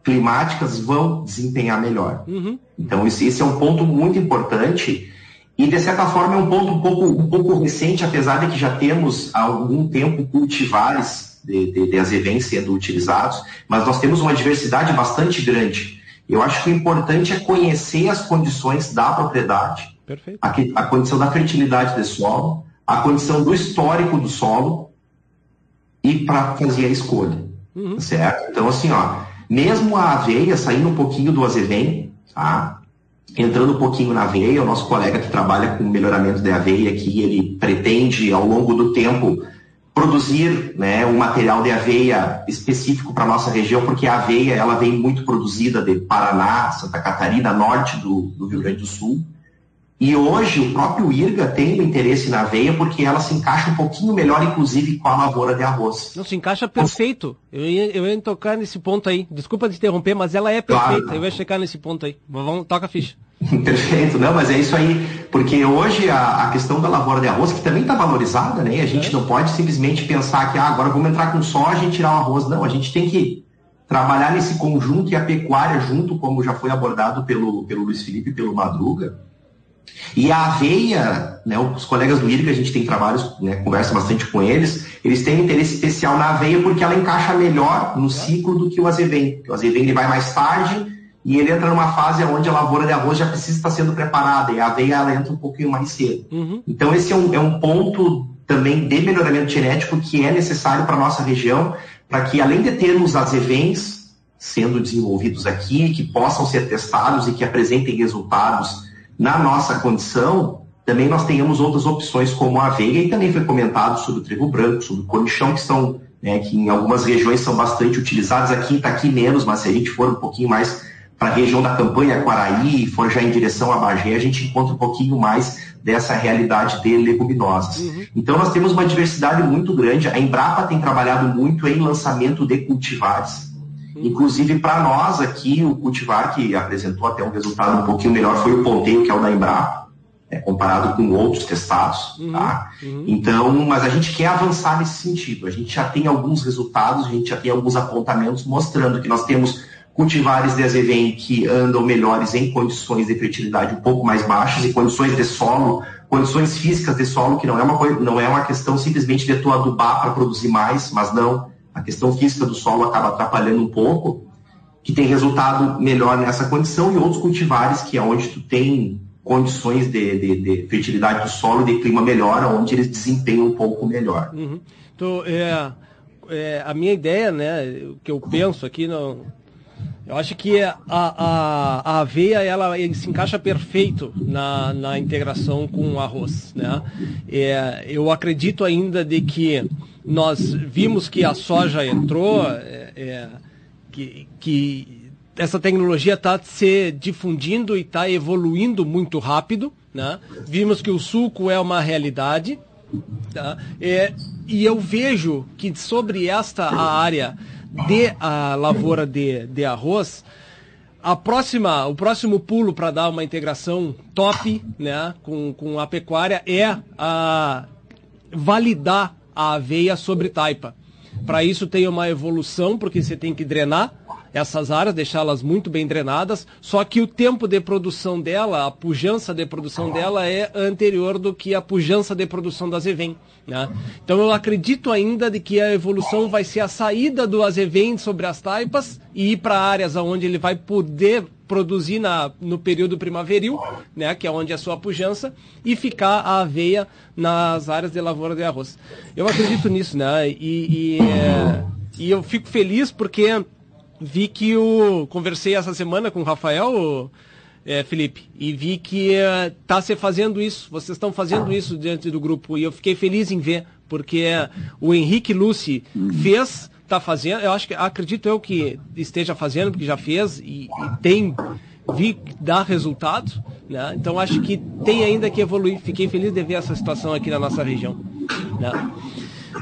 climáticas, vão desempenhar melhor. Uhum. Então, esse, esse é um ponto muito importante e, de certa forma, é um ponto um pouco, um pouco recente, apesar de que já temos há algum tempo cultivares de, de, de sendo utilizados, mas nós temos uma diversidade bastante grande. Eu acho que o importante é conhecer as condições da propriedade, a, a, condição da fertilidade do solo, a condição do histórico do solo e para fazer a escolha, uhum. certo? Então, assim, ó, mesmo a aveia, saindo um pouquinho do azevém, tá? entrando um pouquinho na aveia, o nosso colega que trabalha com melhoramento de aveia aqui, ele pretende, ao longo do tempo, produzir né, um material de aveia específico para a nossa região, porque a aveia ela vem muito produzida de Paraná, Santa Catarina, norte do, do Rio Grande do Sul. E hoje o próprio IRGA tem um interesse na aveia porque ela se encaixa um pouquinho melhor, inclusive, com a lavoura de arroz. Não, se encaixa perfeito. Eu ia, eu ia tocar nesse ponto aí. Desculpa te interromper, mas ela é perfeita. Claro. Eu ia checar nesse ponto aí. Vamos, toca a ficha. Perfeito, não, mas é isso aí, porque hoje a, a questão da lavoura de arroz, que também está valorizada, né? A gente é. não pode simplesmente pensar que ah, agora vamos entrar com soja e tirar o arroz. Não, a gente tem que trabalhar nesse conjunto e a pecuária junto, como já foi abordado pelo, pelo Luiz Felipe e pelo Madruga. E a aveia, né, os colegas do IRB, a gente tem trabalhos, né, conversa bastante com eles, eles têm um interesse especial na aveia porque ela encaixa melhor no ciclo do que o azevém. O azevém ele vai mais tarde, e ele entra numa fase onde a lavoura de arroz já precisa estar sendo preparada e a aveia ela entra um pouquinho mais cedo. Uhum. Então esse é um, é um ponto também de melhoramento genético que é necessário para a nossa região, para que além de termos azevens sendo desenvolvidos aqui, que possam ser testados e que apresentem resultados na nossa condição, também nós tenhamos outras opções como a aveia e também foi comentado sobre o trigo branco, sobre o cornichão, que são né, que em algumas regiões são bastante utilizadas, aqui está aqui menos, mas se a gente for um pouquinho mais para a região da campanha Quaraí, for já em direção a Bagé, a gente encontra um pouquinho mais dessa realidade de leguminosas. Uhum. Então nós temos uma diversidade muito grande. A Embrapa tem trabalhado muito em lançamento de cultivares. Uhum. Inclusive para nós aqui, o cultivar que apresentou até um resultado um pouquinho melhor foi o ponteio, que é o da Embrapa, é, comparado com outros testados. Uhum. Tá? Uhum. Então, mas a gente quer avançar nesse sentido. A gente já tem alguns resultados, a gente já tem alguns apontamentos mostrando que nós temos cultivares de azevém que andam melhores em condições de fertilidade um pouco mais baixas e condições de solo, condições físicas de solo, que não é uma, não é uma questão simplesmente de tu adubar para produzir mais, mas não, a questão física do solo acaba atrapalhando um pouco, que tem resultado melhor nessa condição, e outros cultivares que é onde tu tem condições de, de, de fertilidade do solo de clima melhor, onde eles desempenham um pouco melhor. Uhum. Então, é, é, a minha ideia, né, o que eu penso aqui no, eu acho que a, a, a aveia ela, se encaixa perfeito na, na integração com o arroz. Né? É, eu acredito ainda de que nós vimos que a soja entrou, é, é, que, que essa tecnologia está se difundindo e está evoluindo muito rápido. Né? Vimos que o suco é uma realidade. Tá? É, e eu vejo que sobre esta área de a lavoura de, de arroz, a próxima, o próximo pulo para dar uma integração top né, com, com a pecuária é a validar a aveia sobre taipa. Para isso tem uma evolução, porque você tem que drenar essas áreas, deixá-las muito bem drenadas, só que o tempo de produção dela, a pujança de produção dela é anterior do que a pujança de produção do azevém. Né? Então eu acredito ainda de que a evolução vai ser a saída do azevém sobre as taipas e ir para áreas onde ele vai poder produzir na, no período primaveril, né, que é onde é a sua pujança, e ficar a aveia nas áreas de lavoura de arroz. Eu acredito nisso, né? E, e, é, e eu fico feliz porque vi que o. Conversei essa semana com o Rafael, é, Felipe, e vi que está é, se fazendo isso, vocês estão fazendo isso diante do grupo, e eu fiquei feliz em ver, porque é, o Henrique Lucy fez, está fazendo, eu acho que acredito eu que esteja fazendo, porque já fez e, e tem vi dar resultado, né? Então acho que tem ainda que evoluir. Fiquei feliz de ver essa situação aqui na nossa região. Né?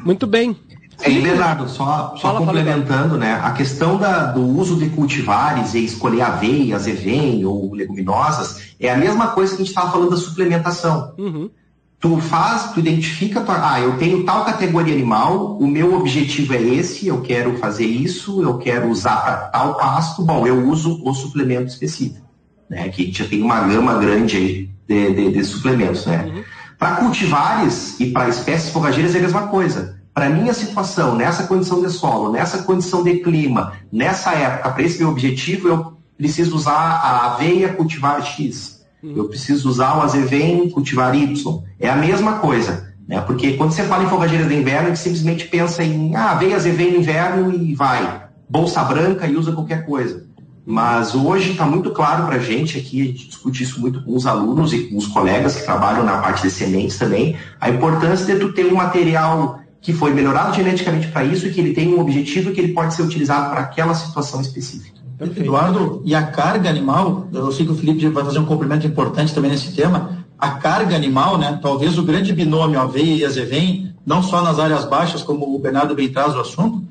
Muito bem. É, e Bernardo, só, só fala, complementando, fala, né? A questão da, do uso de cultivares e escolher aveia, azevém ou leguminosas é a mesma coisa que a gente estava falando da suplementação. Uhum. Tu faz, tu identifica, tua, ah, eu tenho tal categoria animal, o meu objetivo é esse, eu quero fazer isso, eu quero usar para tal pasto, bom, eu uso o suplemento específico, né? Que a gente já tem uma gama grande aí de, de, de suplementos, né? Uhum. Para cultivares e para espécies forrageiras é a mesma coisa para minha situação, nessa condição de solo, nessa condição de clima, nessa época, para esse meu objetivo, eu preciso usar a aveia cultivar X. Hum. Eu preciso usar o azevém cultivar Y. É a mesma coisa. Né? Porque quando você fala em forrageiras de inverno, a gente simplesmente pensa em ah, aveia, azevém no inverno e vai. Bolsa branca e usa qualquer coisa. Mas hoje está muito claro para a gente aqui, a gente discute isso muito com os alunos e com os colegas que trabalham na parte de sementes também, a importância de tu ter um material que foi melhorado geneticamente para isso e que ele tem um objetivo que ele pode ser utilizado para aquela situação específica. Perfeito. Eduardo, e a carga animal, eu sei que o Felipe vai fazer um complemento importante também nesse tema, a carga animal, né, talvez o grande binômio aveia e azevém, não só nas áreas baixas, como o Bernardo bem traz o assunto,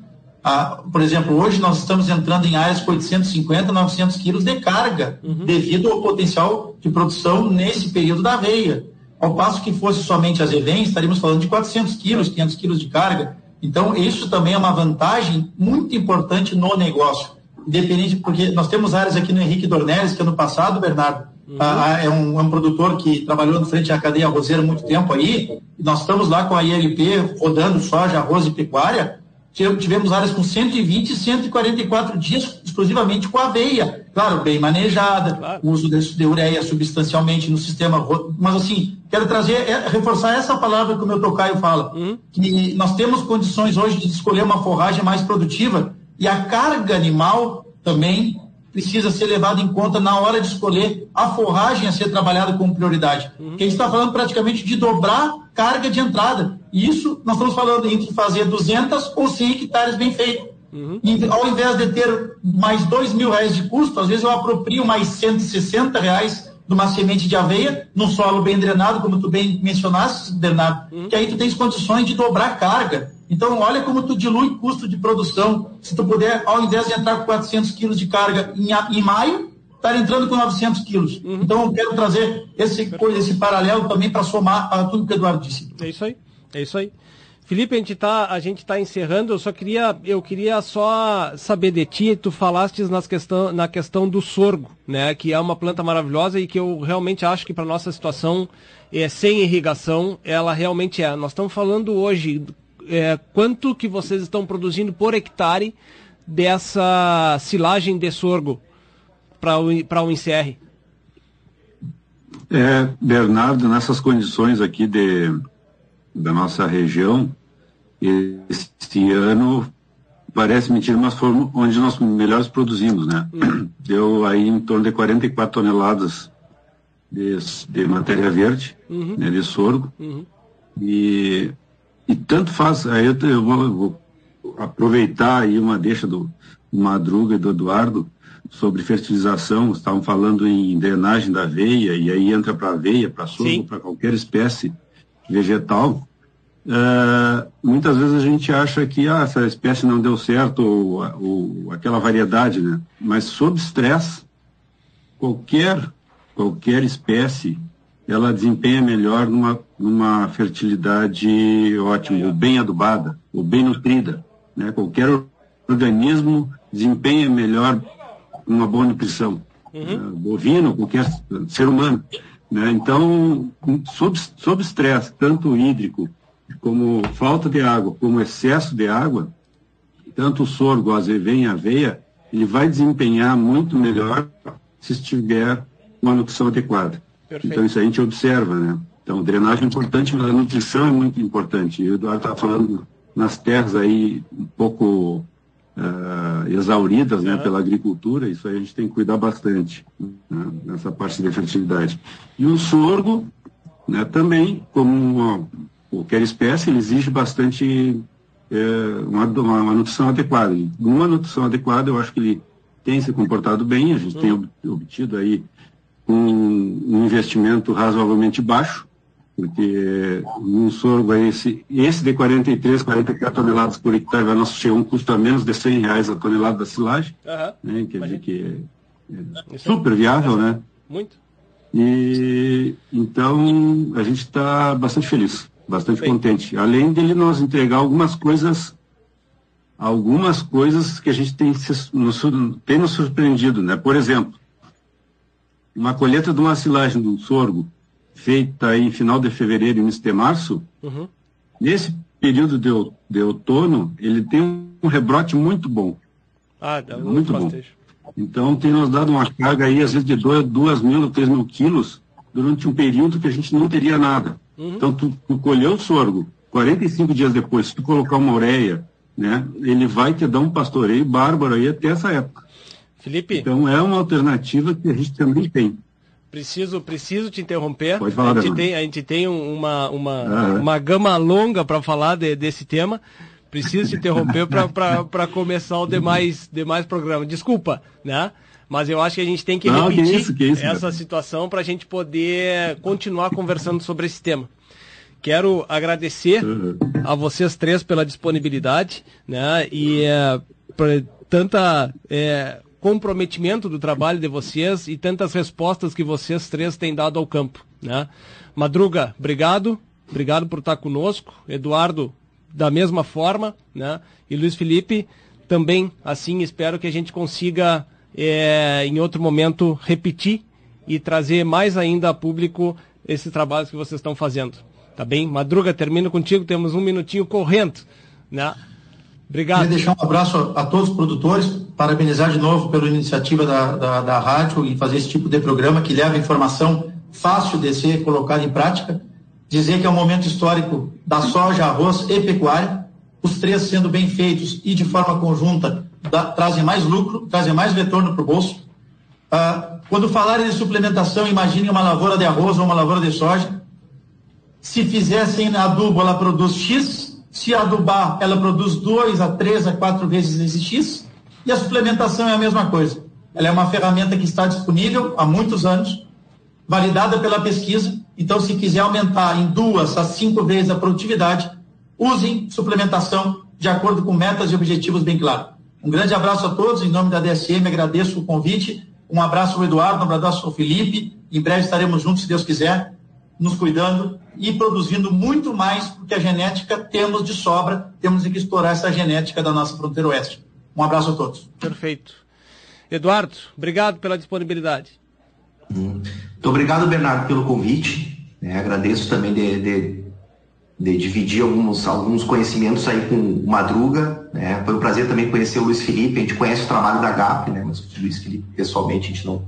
ah, por exemplo, hoje nós estamos entrando em áreas com 850, 900 quilos de carga, uhum. devido ao potencial de produção nesse período da aveia. Ao passo que fosse somente as EVEN, estaríamos falando de 400 quilos, 500 quilos de carga. Então, isso também é uma vantagem muito importante no negócio. Independente, porque nós temos áreas aqui no Henrique Dornelles, que ano passado, Bernardo, uhum. é, um, é um produtor que trabalhou no frente à cadeia arrozeira há muito tempo aí. Nós estamos lá com a ILP rodando soja, arroz e pecuária tivemos áreas com 120 e 144 dias exclusivamente com aveia. Claro, bem manejada, claro. uso de, de, ureia substancialmente no sistema. Mas assim, quero trazer, é, reforçar essa palavra que o meu tocaio fala, uhum. que nós temos condições hoje de escolher uma forragem mais produtiva e a carga animal também precisa ser levado em conta na hora de escolher a forragem a ser trabalhada como prioridade. Uhum. Porque a gente está falando praticamente de dobrar carga de entrada. E isso nós estamos falando entre fazer 200 ou 100 hectares bem feito. Uhum. E, ao invés de ter mais 2 mil reais de custo, às vezes eu aproprio mais 160 reais de uma semente de aveia num solo bem drenado, como tu bem mencionaste, Bernardo, uhum. que aí tu tens condições de dobrar carga. Então, olha como tu dilui custo de produção. Se tu puder, ao invés de entrar com 400 quilos de carga em, em maio, estar entrando com 900 quilos. Uhum. Então, eu quero trazer esse, esse paralelo também para somar a tudo que o Eduardo disse. É isso aí. É isso aí. Felipe, a gente está tá encerrando. Eu só queria eu queria só saber de ti. Tu falaste nas questão, na questão do sorgo, né? Que é uma planta maravilhosa e que eu realmente acho que para nossa situação é sem irrigação, ela realmente é. Nós estamos falando hoje é, quanto que vocês estão produzindo por hectare dessa silagem de sorgo para o para o INCR. É, Bernardo, nessas condições aqui de da nossa região, este ano parece mentira, mas foi onde nós melhores produzimos, né? Uhum. Deu aí em torno de 44 toneladas de, de matéria verde, uhum. né, de sorgo. Uhum. E, e tanto faz, aí eu, eu, vou, vou, aproveitar aí uma deixa do Madruga e do Eduardo sobre fertilização, estavam falando em drenagem da aveia, e aí entra para aveia, para sorgo, para qualquer espécie vegetal. Uh, muitas vezes a gente acha que ah, essa espécie não deu certo, ou, ou aquela variedade, né? Mas sob estresse, qualquer, qualquer espécie, ela desempenha melhor numa, numa fertilidade ótima, ou bem adubada, ou bem nutrida. Né? Qualquer organismo desempenha melhor uma boa nutrição. Uhum. Uh, bovino, qualquer ser humano. Né? Então, sob, sob estresse, tanto hídrico como falta de água, como excesso de água, tanto o sorgo, a azeveia, a aveia, ele vai desempenhar muito melhor se estiver uma nutrição adequada. Perfeito. Então isso a gente observa, né? Então drenagem é importante, mas a nutrição é muito importante. E o Eduardo está falando nas terras aí um pouco uh, exauridas né, pela agricultura, isso aí a gente tem que cuidar bastante né, nessa parte da fertilidade. E o sorgo, né, também, como uma, qualquer espécie, ele exige bastante é, uma, uma, nutrição adequada. E uma nutrição adequada, eu acho que ele tem se comportado bem, a gente tem obtido aí um, investimento razoavelmente baixo, porque um sorgo esse, esse de 43, 44 toneladas por hectare vai nosso um custo a menos de 100 reais a tonelada da silagem, uhum. né, quer dizer que é, é super viável, né? Muito. E então a gente está bastante feliz bastante contente. Além dele nos entregar algumas coisas, algumas coisas que a gente tem, nos, tem nos surpreendido, né? Por exemplo, uma colheita de uma silagem do sorgo feita em final de fevereiro e início de março, uhum. nesse período de, de outono, ele tem um rebrote muito bom. Ah, dá muito bom. Então tem nos dado uma carga aí, às vezes, de 2 mil ou 3 mil quilos, durante um período que a gente não teria nada. Uhum. Então, tu, tu colheu o sorgo, 45 dias depois, se tu colocar uma ureia, né, ele vai te dar um pastoreio bárbaro aí até essa época. Felipe. Então, é uma alternativa que a gente também tem. Preciso, preciso te interromper. Pode falar, a gente tem, a gente tem uma, uma, ah, é. uma gama longa para falar de, desse tema. Preciso te interromper para começar o demais, demais programa. Desculpa, né? Mas eu acho que a gente tem que Não, repetir que isso, que isso, essa cara. situação para a gente poder continuar conversando sobre esse tema. Quero agradecer uhum. a vocês três pela disponibilidade, né? E é, por tanta é, comprometimento do trabalho de vocês e tantas respostas que vocês três têm dado ao campo, né? Madruga, obrigado, obrigado por estar conosco. Eduardo, da mesma forma, né? E Luiz Felipe, também assim espero que a gente consiga é, em outro momento repetir e trazer mais ainda a público esses trabalhos que vocês estão fazendo. Tá bem? Madruga, termino contigo, temos um minutinho correndo. Né? Obrigado. Queria deixar um abraço a todos os produtores, parabenizar de novo pela iniciativa da, da, da rádio e fazer esse tipo de programa que leva informação fácil de ser colocada em prática. Dizer que é um momento histórico da soja, arroz e pecuária os três sendo bem feitos e de forma conjunta dá, trazem mais lucro, trazem mais retorno para o bolso. Ah, quando falarem de suplementação, imaginem uma lavoura de arroz ou uma lavoura de soja. Se fizessem adubo, ela produz X. Se adubar, ela produz 2 a 3 a 4 vezes esse X. E a suplementação é a mesma coisa. Ela é uma ferramenta que está disponível há muitos anos, validada pela pesquisa. Então, se quiser aumentar em duas a cinco vezes a produtividade, usem suplementação de acordo com metas e objetivos bem claros. Um grande abraço a todos, em nome da DSM, agradeço o convite. Um abraço ao Eduardo, um abraço ao Felipe. Em breve estaremos juntos, se Deus quiser, nos cuidando e produzindo muito mais, porque a genética temos de sobra, temos que explorar essa genética da nossa fronteira oeste. Um abraço a todos. Perfeito. Eduardo, obrigado pela disponibilidade. Muito obrigado, Bernardo, pelo convite. É, agradeço também de, de, de, dividir alguns, alguns conhecimentos aí com o Madruga. Né? Foi um prazer também conhecer o Luiz Felipe. A gente conhece o trabalho da GAP, né? mas o Luiz Felipe pessoalmente a gente não,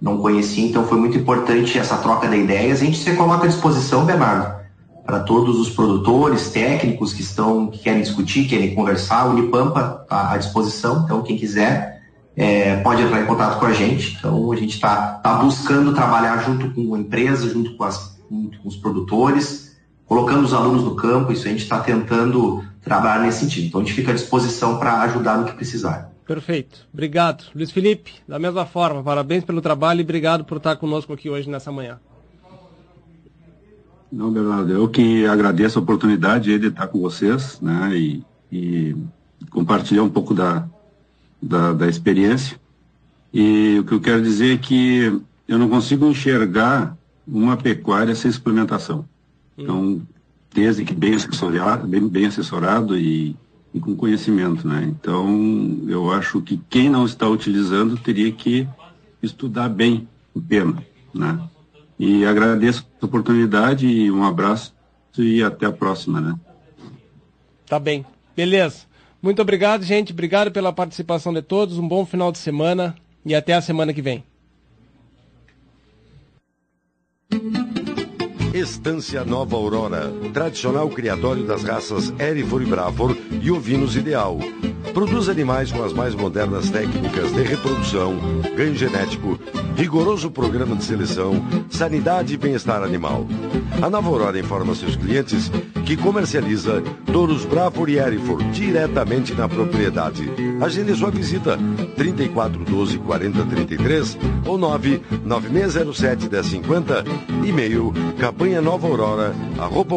não conhecia, então foi muito importante essa troca de ideias. A gente se coloca à disposição, Bernardo, para todos os produtores, técnicos que estão, que querem discutir, querem conversar. O Unipampa está à disposição, então quem quiser é, pode entrar em contato com a gente. Então a gente está tá buscando trabalhar junto com a empresa, junto com, as, junto com os produtores, colocando os alunos no campo. Isso a gente está tentando trabalhar nesse sentido. Então a gente fica à disposição para ajudar no que precisar. Perfeito. Obrigado. Luiz Felipe, da mesma forma, parabéns pelo trabalho e obrigado por estar conosco aqui hoje nessa manhã. Não, Bernardo, eu que agradeço a oportunidade de estar com vocês, né, e, e compartilhar um pouco da, da, da, experiência. E o que eu quero dizer é que eu não consigo enxergar uma pecuária sem suplementação. Hum. Então, desde que bem assessorado, bem, bem assessorado e, e com conhecimento, né? Então, eu acho que quem não está utilizando teria que estudar bem o tema, né? E agradeço a oportunidade e um abraço e até a próxima, né? Tá bem. Beleza. Muito obrigado, gente. Obrigado pela participação de todos. Um bom final de semana e até a semana que vem. Estância Nova Aurora, tradicional criatório das raças Erifor e Brafor e ovinos ideal. Produz animais com as mais modernas técnicas de reprodução, ganho genético, rigoroso programa de seleção, sanidade e bem-estar animal. A Nova Aurora informa seus clientes que comercializa touros Brafor e Erifor diretamente na propriedade. Agende sua visita 3412 4033 ou 99607 1050, e-mail campanha nova aurora, arroba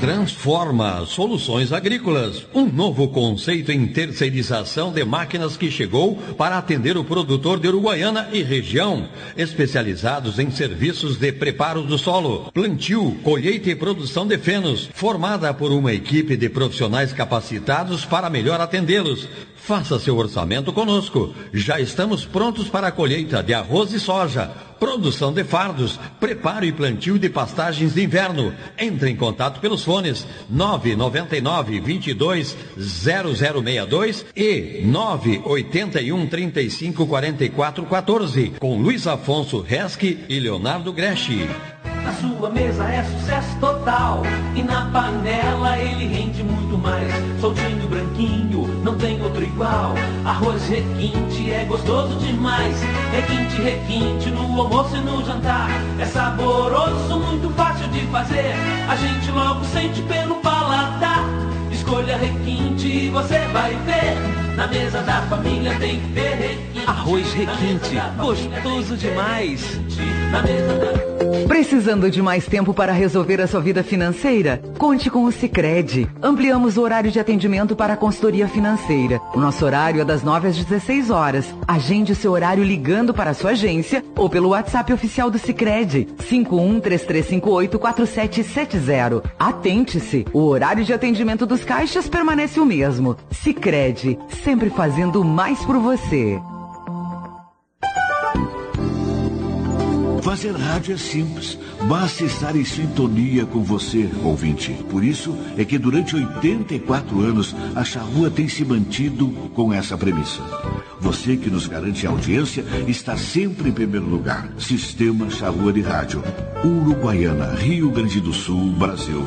Transforma Soluções Agrícolas, um novo conceito em terceirização de máquinas que chegou para atender o produtor de Uruguaiana e região, especializados em serviços de preparo do solo, plantio, colheita e produção de fenos, formada por uma equipe de profissionais capacitados para melhor atendê-los Faça seu orçamento conosco. Já estamos prontos para a colheita de arroz e soja, produção de fardos, preparo e plantio de pastagens de inverno. Entre em contato pelos fones 999 22 0062 e 981 35 44 14 com Luiz Afonso Resque e Leonardo Greschi. Na sua mesa é sucesso total E na panela ele rende muito mais Soltinho, branquinho, não tem outro igual. Arroz requinte é gostoso demais. Requinte, requinte no almoço e no jantar. É saboroso, muito fácil de fazer. A gente logo sente pelo paladar. Escolha requinte e você vai ver. Na mesa da família tem que ter requinte. Arroz requinte, gostoso demais. Na mesa da Precisando de mais tempo para resolver a sua vida financeira? Conte com o Sicredi. Ampliamos o horário de atendimento para a consultoria financeira. O nosso horário é das 9 às 16 horas. Agende o seu horário ligando para a sua agência ou pelo WhatsApp oficial do Sicredi 5133584770. Atente-se, o horário de atendimento dos caixas permanece o mesmo. Sicredi, sempre fazendo mais por você. Fazer rádio é simples, basta estar em sintonia com você, ouvinte. Por isso é que durante 84 anos a Charrua tem se mantido com essa premissa. Você que nos garante audiência está sempre em primeiro lugar. Sistema Charrua de Rádio. Uruguaiana, Rio Grande do Sul, Brasil.